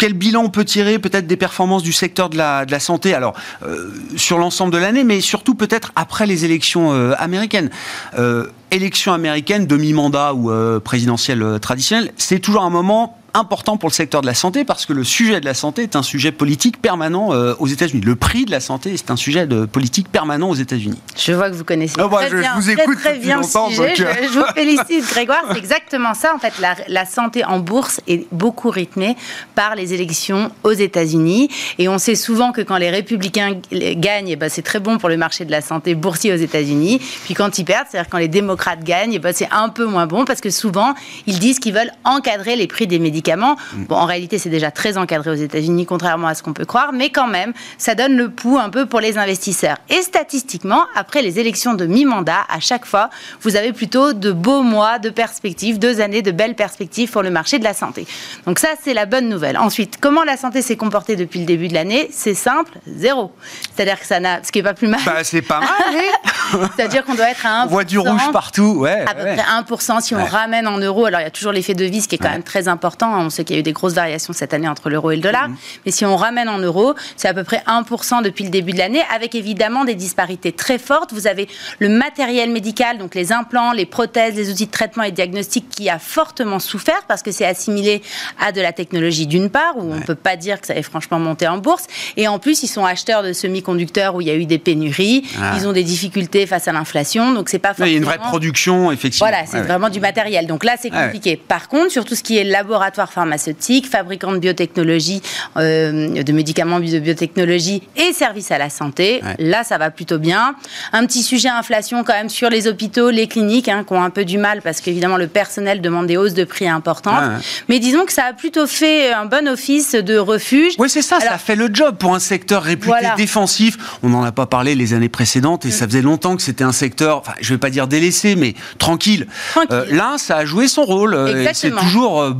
[SPEAKER 1] quel bilan on peut tirer peut-être des performances du secteur de la, santé Alors, euh, sur l'ensemble de l'année, mais surtout peut-être après les élections euh, américaines. Euh, élections américaines, demi-mandat ou présidentielle traditionnelle, c'est toujours un moment important pour le secteur de la santé parce que le sujet de la santé est un sujet politique permanent euh, aux États-Unis. Le prix de la santé est un sujet de politique permanent aux États-unis.
[SPEAKER 6] Je vois que vous connaissez
[SPEAKER 1] oh très, bien,
[SPEAKER 6] vous
[SPEAKER 1] écoute
[SPEAKER 6] très, bien longtemps, le sujet. Euh, je, vous félicite, Grégoire. C'est exactement ça. En fait, la, la, santé en bourse est beaucoup rythmée par les élections aux États-Unis. Et on sait souvent que quand les républicains gagnent, eh ben, c'est très bon pour le marché de la santé boursier aux États-Unis. Puis quand ils perdent, c'est-à-dire quand les démocrates gagnent, eh ben, c'est un peu moins bon parce que souvent, ils disent qu'ils veulent encadrer les prix des médicaments Bon, en réalité, c'est déjà très encadré aux États-Unis, contrairement à ce qu'on peut croire, mais quand même, ça donne le pouls un peu pour les investisseurs. Et statistiquement, après les élections de mi-mandat, à chaque fois, vous avez plutôt de beaux mois de perspectives, deux années de belles perspectives pour le marché de la santé. Donc ça, c'est la bonne nouvelle. Ensuite, comment la santé s'est comportée depuis le début de l'année? C'est simple, zéro. C'est-à-dire que ça n'a, ce qui est pas plus mal.
[SPEAKER 1] Bah, c'est pas mal.
[SPEAKER 6] C'est-à-dire qu'on doit être à 1%.
[SPEAKER 1] On voit du rouge partout, ouais.
[SPEAKER 6] À peu près 1% si on ramène en euros. Alors il y a toujours l'effet de vis qui est quand même très important. On sait qu'il y a eu des grosses variations cette année entre l'euro et le dollar. Mhm. Mais si on ramène en euros, c'est à peu près 1% depuis le début de l'année, avec évidemment des disparités très fortes. Vous avez le matériel médical, donc les implants, les prothèses, les outils de traitement et de diagnostic qui a fortement souffert parce que c'est assimilé à de la technologie d'une part, où on ne peut pas dire que ça ait franchement monté en bourse. Et en plus, ils sont acheteurs de semi-conducteurs où il y a eu des pénuries. Ah. Ils ont des difficultés face à l'inflation. Donc c'est pas forcément...
[SPEAKER 1] Il y a une vraie production, effectivement.
[SPEAKER 6] Voilà, c'est vraiment du matériel. Donc là, c'est compliqué. Par contre, sur tout ce qui est laboratoire pharmaceutique, fabricants de biotechnologie, euh, de médicaments de biotechnologie et services à la santé, là, ça va plutôt bien. Un petit sujet inflation quand même sur les hôpitaux, les cliniques, hein, qui ont un peu du mal parce qu'évidemment, le personnel demande des hausses de prix importantes. Mais disons que ça a plutôt fait un bon office de refuge.
[SPEAKER 1] Oui, c'est ça, ça fait le job pour un secteur réputé défensif. On n'en a pas parlé les années précédentes et mm. ça faisait longtemps que c'était un secteur, enfin, je ne vais pas dire délaissé, mais tranquille. Euh, là, ça a joué son rôle. Euh, c'est toujours euh,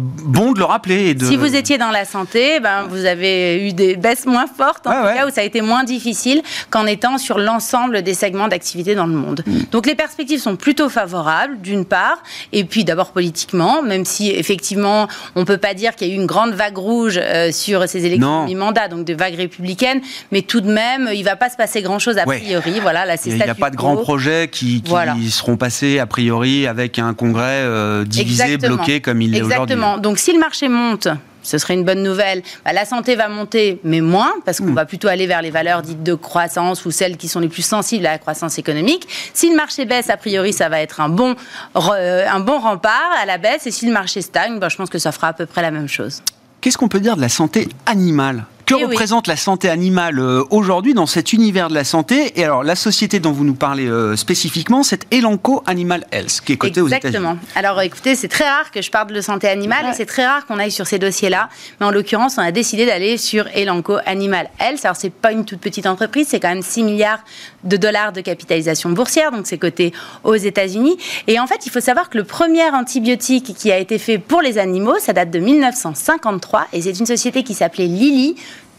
[SPEAKER 1] bon de le rappeler. Et de...
[SPEAKER 6] Si vous étiez dans la santé, ben, vous avez eu des baisses moins fortes, en tout cas, où ça a été moins difficile qu'en étant sur l'ensemble des segments d'activité dans le monde. Mm. Donc les perspectives sont plutôt favorables, d'une part, et puis d'abord politiquement, même si effectivement, on ne peut pas dire qu'il y a eu une grande vague rouge sur ces élections mi-mandat, donc de vagues républicaines, mais tout de même, il ne va pas se passer grand-chose a priori. Voilà, là, c'est
[SPEAKER 1] n'y a pas de grands projets qui, seront passés a priori avec un congrès euh, divisé, bloqué comme il est aujourd'hui.
[SPEAKER 6] Exactement. Donc si le marché monte, ce serait une bonne nouvelle. Bah, la santé va monter, mais moins, parce qu'on hmm. va plutôt aller vers les valeurs dites de croissance ou celles qui sont les plus sensibles à la croissance économique. Si le marché baisse, a priori, ça va être un bon, euh, un bon rempart à la baisse. Et si le marché stagne, bah, je pense que ça fera à peu près la même chose.
[SPEAKER 1] Qu'est-ce qu'on peut dire de la santé animale? Que
[SPEAKER 6] Eh oui.
[SPEAKER 1] représente la santé animale euh, aujourd'hui dans cet univers de la santé? Et alors, la société dont vous nous parlez euh, spécifiquement, c'est Elanco Animal Health, qui est cotée aux États-Unis.
[SPEAKER 6] Exactement. Alors écoutez, c'est très rare que je parle de santé animale et c'est très rare qu'on aille sur ces dossiers-là. Mais en l'occurrence, on a décidé d'aller sur Elanco Animal Health. Alors c'est pas une toute petite entreprise, c'est quand même 6 milliards de dollars de capitalisation boursière, donc c'est coté aux États-Unis. Et en fait, il faut savoir que le premier antibiotique qui a été fait pour les animaux, ça date de 1953 et c'est une société qui s'appelait Lilly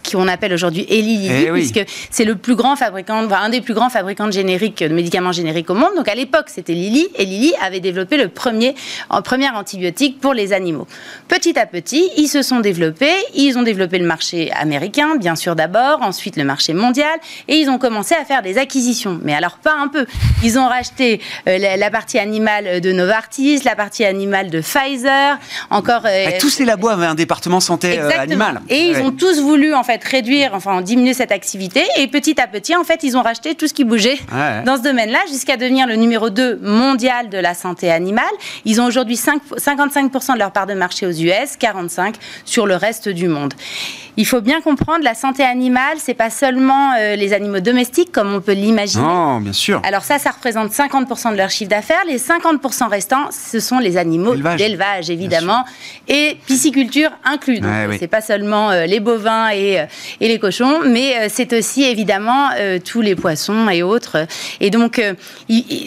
[SPEAKER 6] qu'on appelle aujourd'hui Eli Lilly,
[SPEAKER 1] Eh oui.
[SPEAKER 6] puisque c'est le plus grand fabricant, enfin, un des plus grands fabricants de génériques, de médicaments génériques au monde. Donc à l'époque, c'était Lilly, et Lilly avait développé le premier, en premier antibiotique pour les animaux. Petit à petit, ils se sont développés, ils ont développé le marché américain, bien sûr d'abord, ensuite le marché mondial, et ils ont commencé à faire des acquisitions. Mais alors pas un peu. Ils ont racheté euh, la, la partie animale de Novartis, la partie animale de Pfizer, encore. euh,
[SPEAKER 1] Ah, Tous ces labos avaient un département santé euh, animale.
[SPEAKER 6] Et ils
[SPEAKER 1] Ouais.
[SPEAKER 6] ont tous voulu en fait réduire, enfin diminuer cette activité. Et petit à petit, en fait, ils ont racheté tout ce qui bougeait
[SPEAKER 1] Ouais.
[SPEAKER 6] dans ce domaine-là jusqu'à devenir le numéro 2 mondial de la santé animale. Ils ont aujourd'hui 5 55% de leur part de marché aux US, 45 sur le reste du monde. Il faut bien comprendre, la santé animale, c'est pas seulement euh, les animaux domestiques comme on peut l'imaginer.
[SPEAKER 1] Non, bien sûr.
[SPEAKER 6] Alors ça, ça représente 50% de leur chiffre d'affaires. Les 50% restants, ce sont les animaux
[SPEAKER 1] Élevage.
[SPEAKER 6] d'élevage, évidemment, et pisciculture inclus. Donc,
[SPEAKER 1] Ouais, oui.
[SPEAKER 6] c'est pas seulement euh, les bovins et, euh, et les cochons, mais euh, c'est aussi évidemment euh, tous les poissons et autres. Et donc,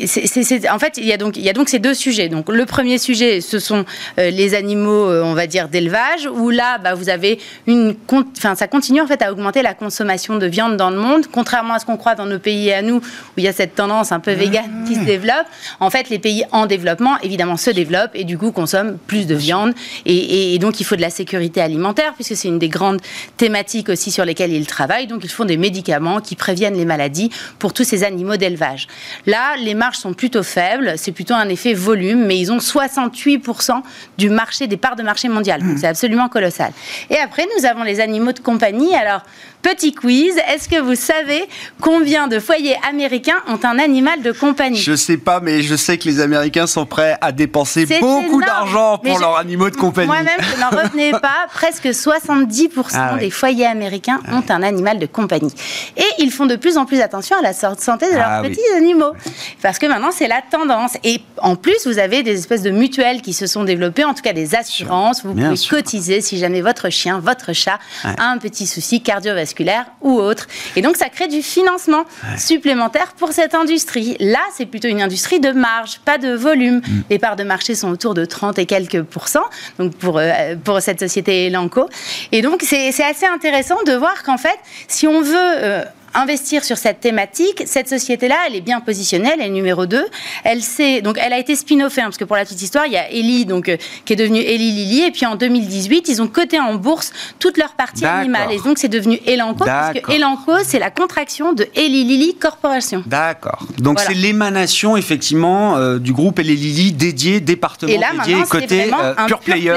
[SPEAKER 6] c'est- en fait, il y a donc il y a donc ces deux sujets. Donc, le premier sujet, ce sont les animaux, on va dire d'élevage, où là, bah, vous avez une, enfin, ça continue en fait à augmenter la consommation de viande dans le monde, contrairement à ce qu'on croit dans nos pays et à nous, où il y a cette tendance un peu végane qui se développe. En fait, les pays en développement, évidemment, se développent et du coup consomment plus de viande. Et, et- et donc, il faut de la sécurité alimentaire, puisque c'est une des grandes thématiques aussi sur lesquelles ils travaillent. Donc, ils font des médicaments qui préviennent les maladies pour tous ces animaux d'élevage. Là, les marges sont plutôt faibles. C'est plutôt un effet volume, mais ils ont 68% du marché, des parts de marché mondial. Donc, c'est absolument colossal. Et après, nous avons les animaux de compagnie. Alors, petit quiz. Est-ce que vous savez combien de foyers américains ont un animal de compagnie?
[SPEAKER 1] Je sais pas, mais je sais que les Américains sont prêts à dépenser beaucoup d'argent pour
[SPEAKER 6] je-
[SPEAKER 1] leurs animaux de compagnie.
[SPEAKER 6] Moi-même, je n'en revenais pas. Presque 70%
[SPEAKER 1] Ah ouais.
[SPEAKER 6] des foyers américains ont un animal de compagnie. Et ils font de plus en plus attention à la santé de leurs
[SPEAKER 1] Ah oui.
[SPEAKER 6] petits animaux. Parce que maintenant, c'est la tendance. Et en plus, vous avez des espèces de mutuelles qui se sont développées, en tout cas des assurances. Vous
[SPEAKER 1] Bien
[SPEAKER 6] pouvez
[SPEAKER 1] sûr.
[SPEAKER 6] cotiser si jamais votre chien, votre chat
[SPEAKER 1] Ouais.
[SPEAKER 6] a un petit souci cardiovasculaire ou autre. Et donc, ça crée du financement supplémentaire pour cette industrie. Là, c'est plutôt une industrie de marge, pas de volume.
[SPEAKER 1] Mm.
[SPEAKER 6] Les parts de marché sont autour de 30 et quelques pourcents, donc pour, euh, pour cette société Elanco. Et donc, c'est c'est assez intéressant de voir qu'en fait, si on veut... euh, investir sur cette thématique, cette société-là, elle est bien positionnée, elle est numéro 2. Elle s'est donc elle a été spin-offée hein, parce que pour la petite histoire, il y a Eli donc euh, qui est devenue Eli Lilly et puis en 2018, ils ont coté en bourse toute leur partie animale et donc c'est devenu Elanco parce que. Elanco, c'est la contraction de Eli Lilly Corporation.
[SPEAKER 1] D'accord. Donc
[SPEAKER 6] Voilà.
[SPEAKER 1] c'est l'émanation effectivement euh, du groupe et les Lily dédié, département
[SPEAKER 6] Et là,
[SPEAKER 1] dédié, côté euh, pure player.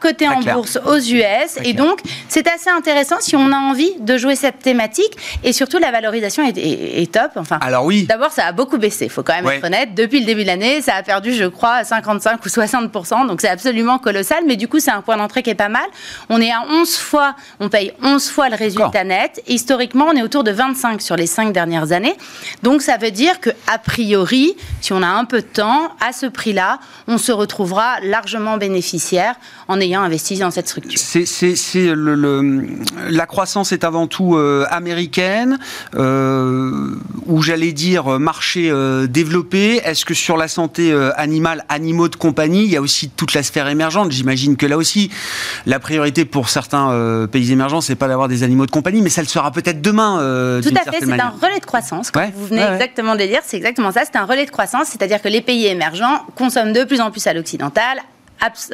[SPEAKER 6] coté en
[SPEAKER 1] clair.
[SPEAKER 6] bourse aux US. Et donc, c'est assez intéressant si on a envie de jouer cette thématique. Et surtout, la valorisation est, est- est top. Enfin,
[SPEAKER 1] Alors oui,
[SPEAKER 6] D'abord, ça a beaucoup baissé, il faut quand même
[SPEAKER 1] Ouais.
[SPEAKER 6] être honnête. Depuis le début de l'année, ça a perdu, je crois, 55 ou 60% donc c'est absolument colossal. Mais du coup, c'est un point d'entrée qui est pas mal. On est à 11 fois, on paye 11 fois le résultat net. Historiquement, on est autour de 25 sur les 5 dernières années. Donc ça veut dire que, a priori, si on a un peu de temps, à ce prix-là, on se retrouvera largement bénéficiaire en ayant investi dans cette structure.
[SPEAKER 1] c'est c'est- c'est le, le- la croissance est avant tout euh, américaine, euh, ou j'allais dire euh, marché euh, développé. Est-ce que sur la santé euh, animale, animaux de compagnie, il y a aussi toute la sphère émergente? J'imagine que là aussi, la priorité pour certains pays émergents, c'est pas d'avoir des animaux de compagnie, mais ça le sera peut-être demain.
[SPEAKER 6] Tout à fait, c'est un relais de croissance. Comme
[SPEAKER 1] Ouais,
[SPEAKER 6] vous venez
[SPEAKER 1] ouais, ouais.
[SPEAKER 6] exactement de le dire, c'est exactement ça. C'est un relais de croissance, c'est-à-dire que les pays émergents consomment de plus en plus à l'occidental,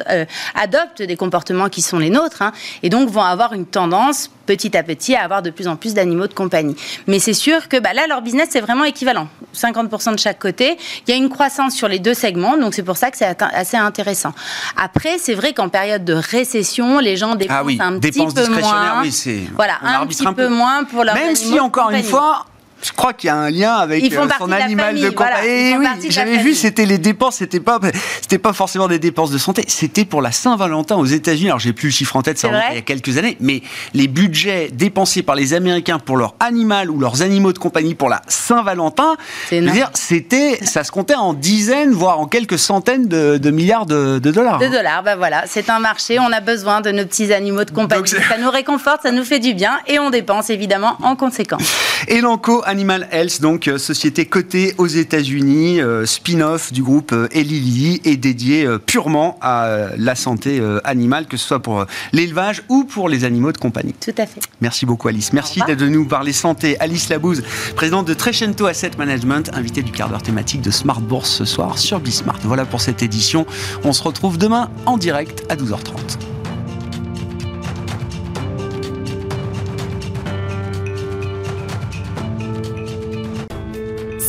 [SPEAKER 6] euh, adoptent des comportements qui sont les nôtres, hein, et donc vont avoir une tendance petit à petit à avoir de plus en plus d'animaux de compagnie. Mais c'est sûr que bah, là, leur business, c'est vraiment équivalent. 50% de chaque côté. Il y a une croissance sur les deux segments, donc c'est pour ça que c'est assez intéressant. Après, c'est vrai qu'en période de récession, les gens dépensent
[SPEAKER 1] Ah oui,
[SPEAKER 6] un petit peu moins.
[SPEAKER 1] oui,
[SPEAKER 6] Voilà,
[SPEAKER 1] on
[SPEAKER 6] un petit
[SPEAKER 1] un
[SPEAKER 6] peu
[SPEAKER 1] peu.
[SPEAKER 6] moins pour leur
[SPEAKER 1] Même si, encore une fois, je crois qu'il y a un lien avec euh, son
[SPEAKER 6] de
[SPEAKER 1] animal
[SPEAKER 6] famille,
[SPEAKER 1] de compagnie. Eh oui, j'avais vu, c'était les dépenses, c'était pas, c'était pas forcément des dépenses de santé, c'était pour la Saint-Valentin aux États-Unis. Alors j'ai plus le chiffre en tête, ça remonte il y a quelques années, mais les budgets dépensés par les Américains pour leur animal ou leurs animaux de compagnie pour la Saint-Valentin, c'était, ça se comptait en dizaines, voire en quelques centaines de, de milliards de, de dollars.
[SPEAKER 6] De dollars, ben voilà, c'est un marché, on a besoin de nos petits animaux de compagnie.
[SPEAKER 1] Donc
[SPEAKER 6] ça nous réconforte, ça nous fait du bien et on dépense évidemment en conséquence.
[SPEAKER 1] Elanco Animal Health, donc euh, société cotée aux États-Unis, euh, spin-off du groupe euh, Eli Lilly, et dédié euh, purement à la santé euh, animale, que ce soit pour l'élevage ou pour les animaux de compagnie.
[SPEAKER 6] Tout à fait.
[SPEAKER 1] Merci beaucoup Alice. Merci d'être venue nous parler santé. Alice Labouze, présidente de Trecento Asset Management, invitée du quart d'heure thématique de Smart Bourse ce soir sur Bismart. Voilà pour cette édition. On se retrouve demain en direct à 12h30.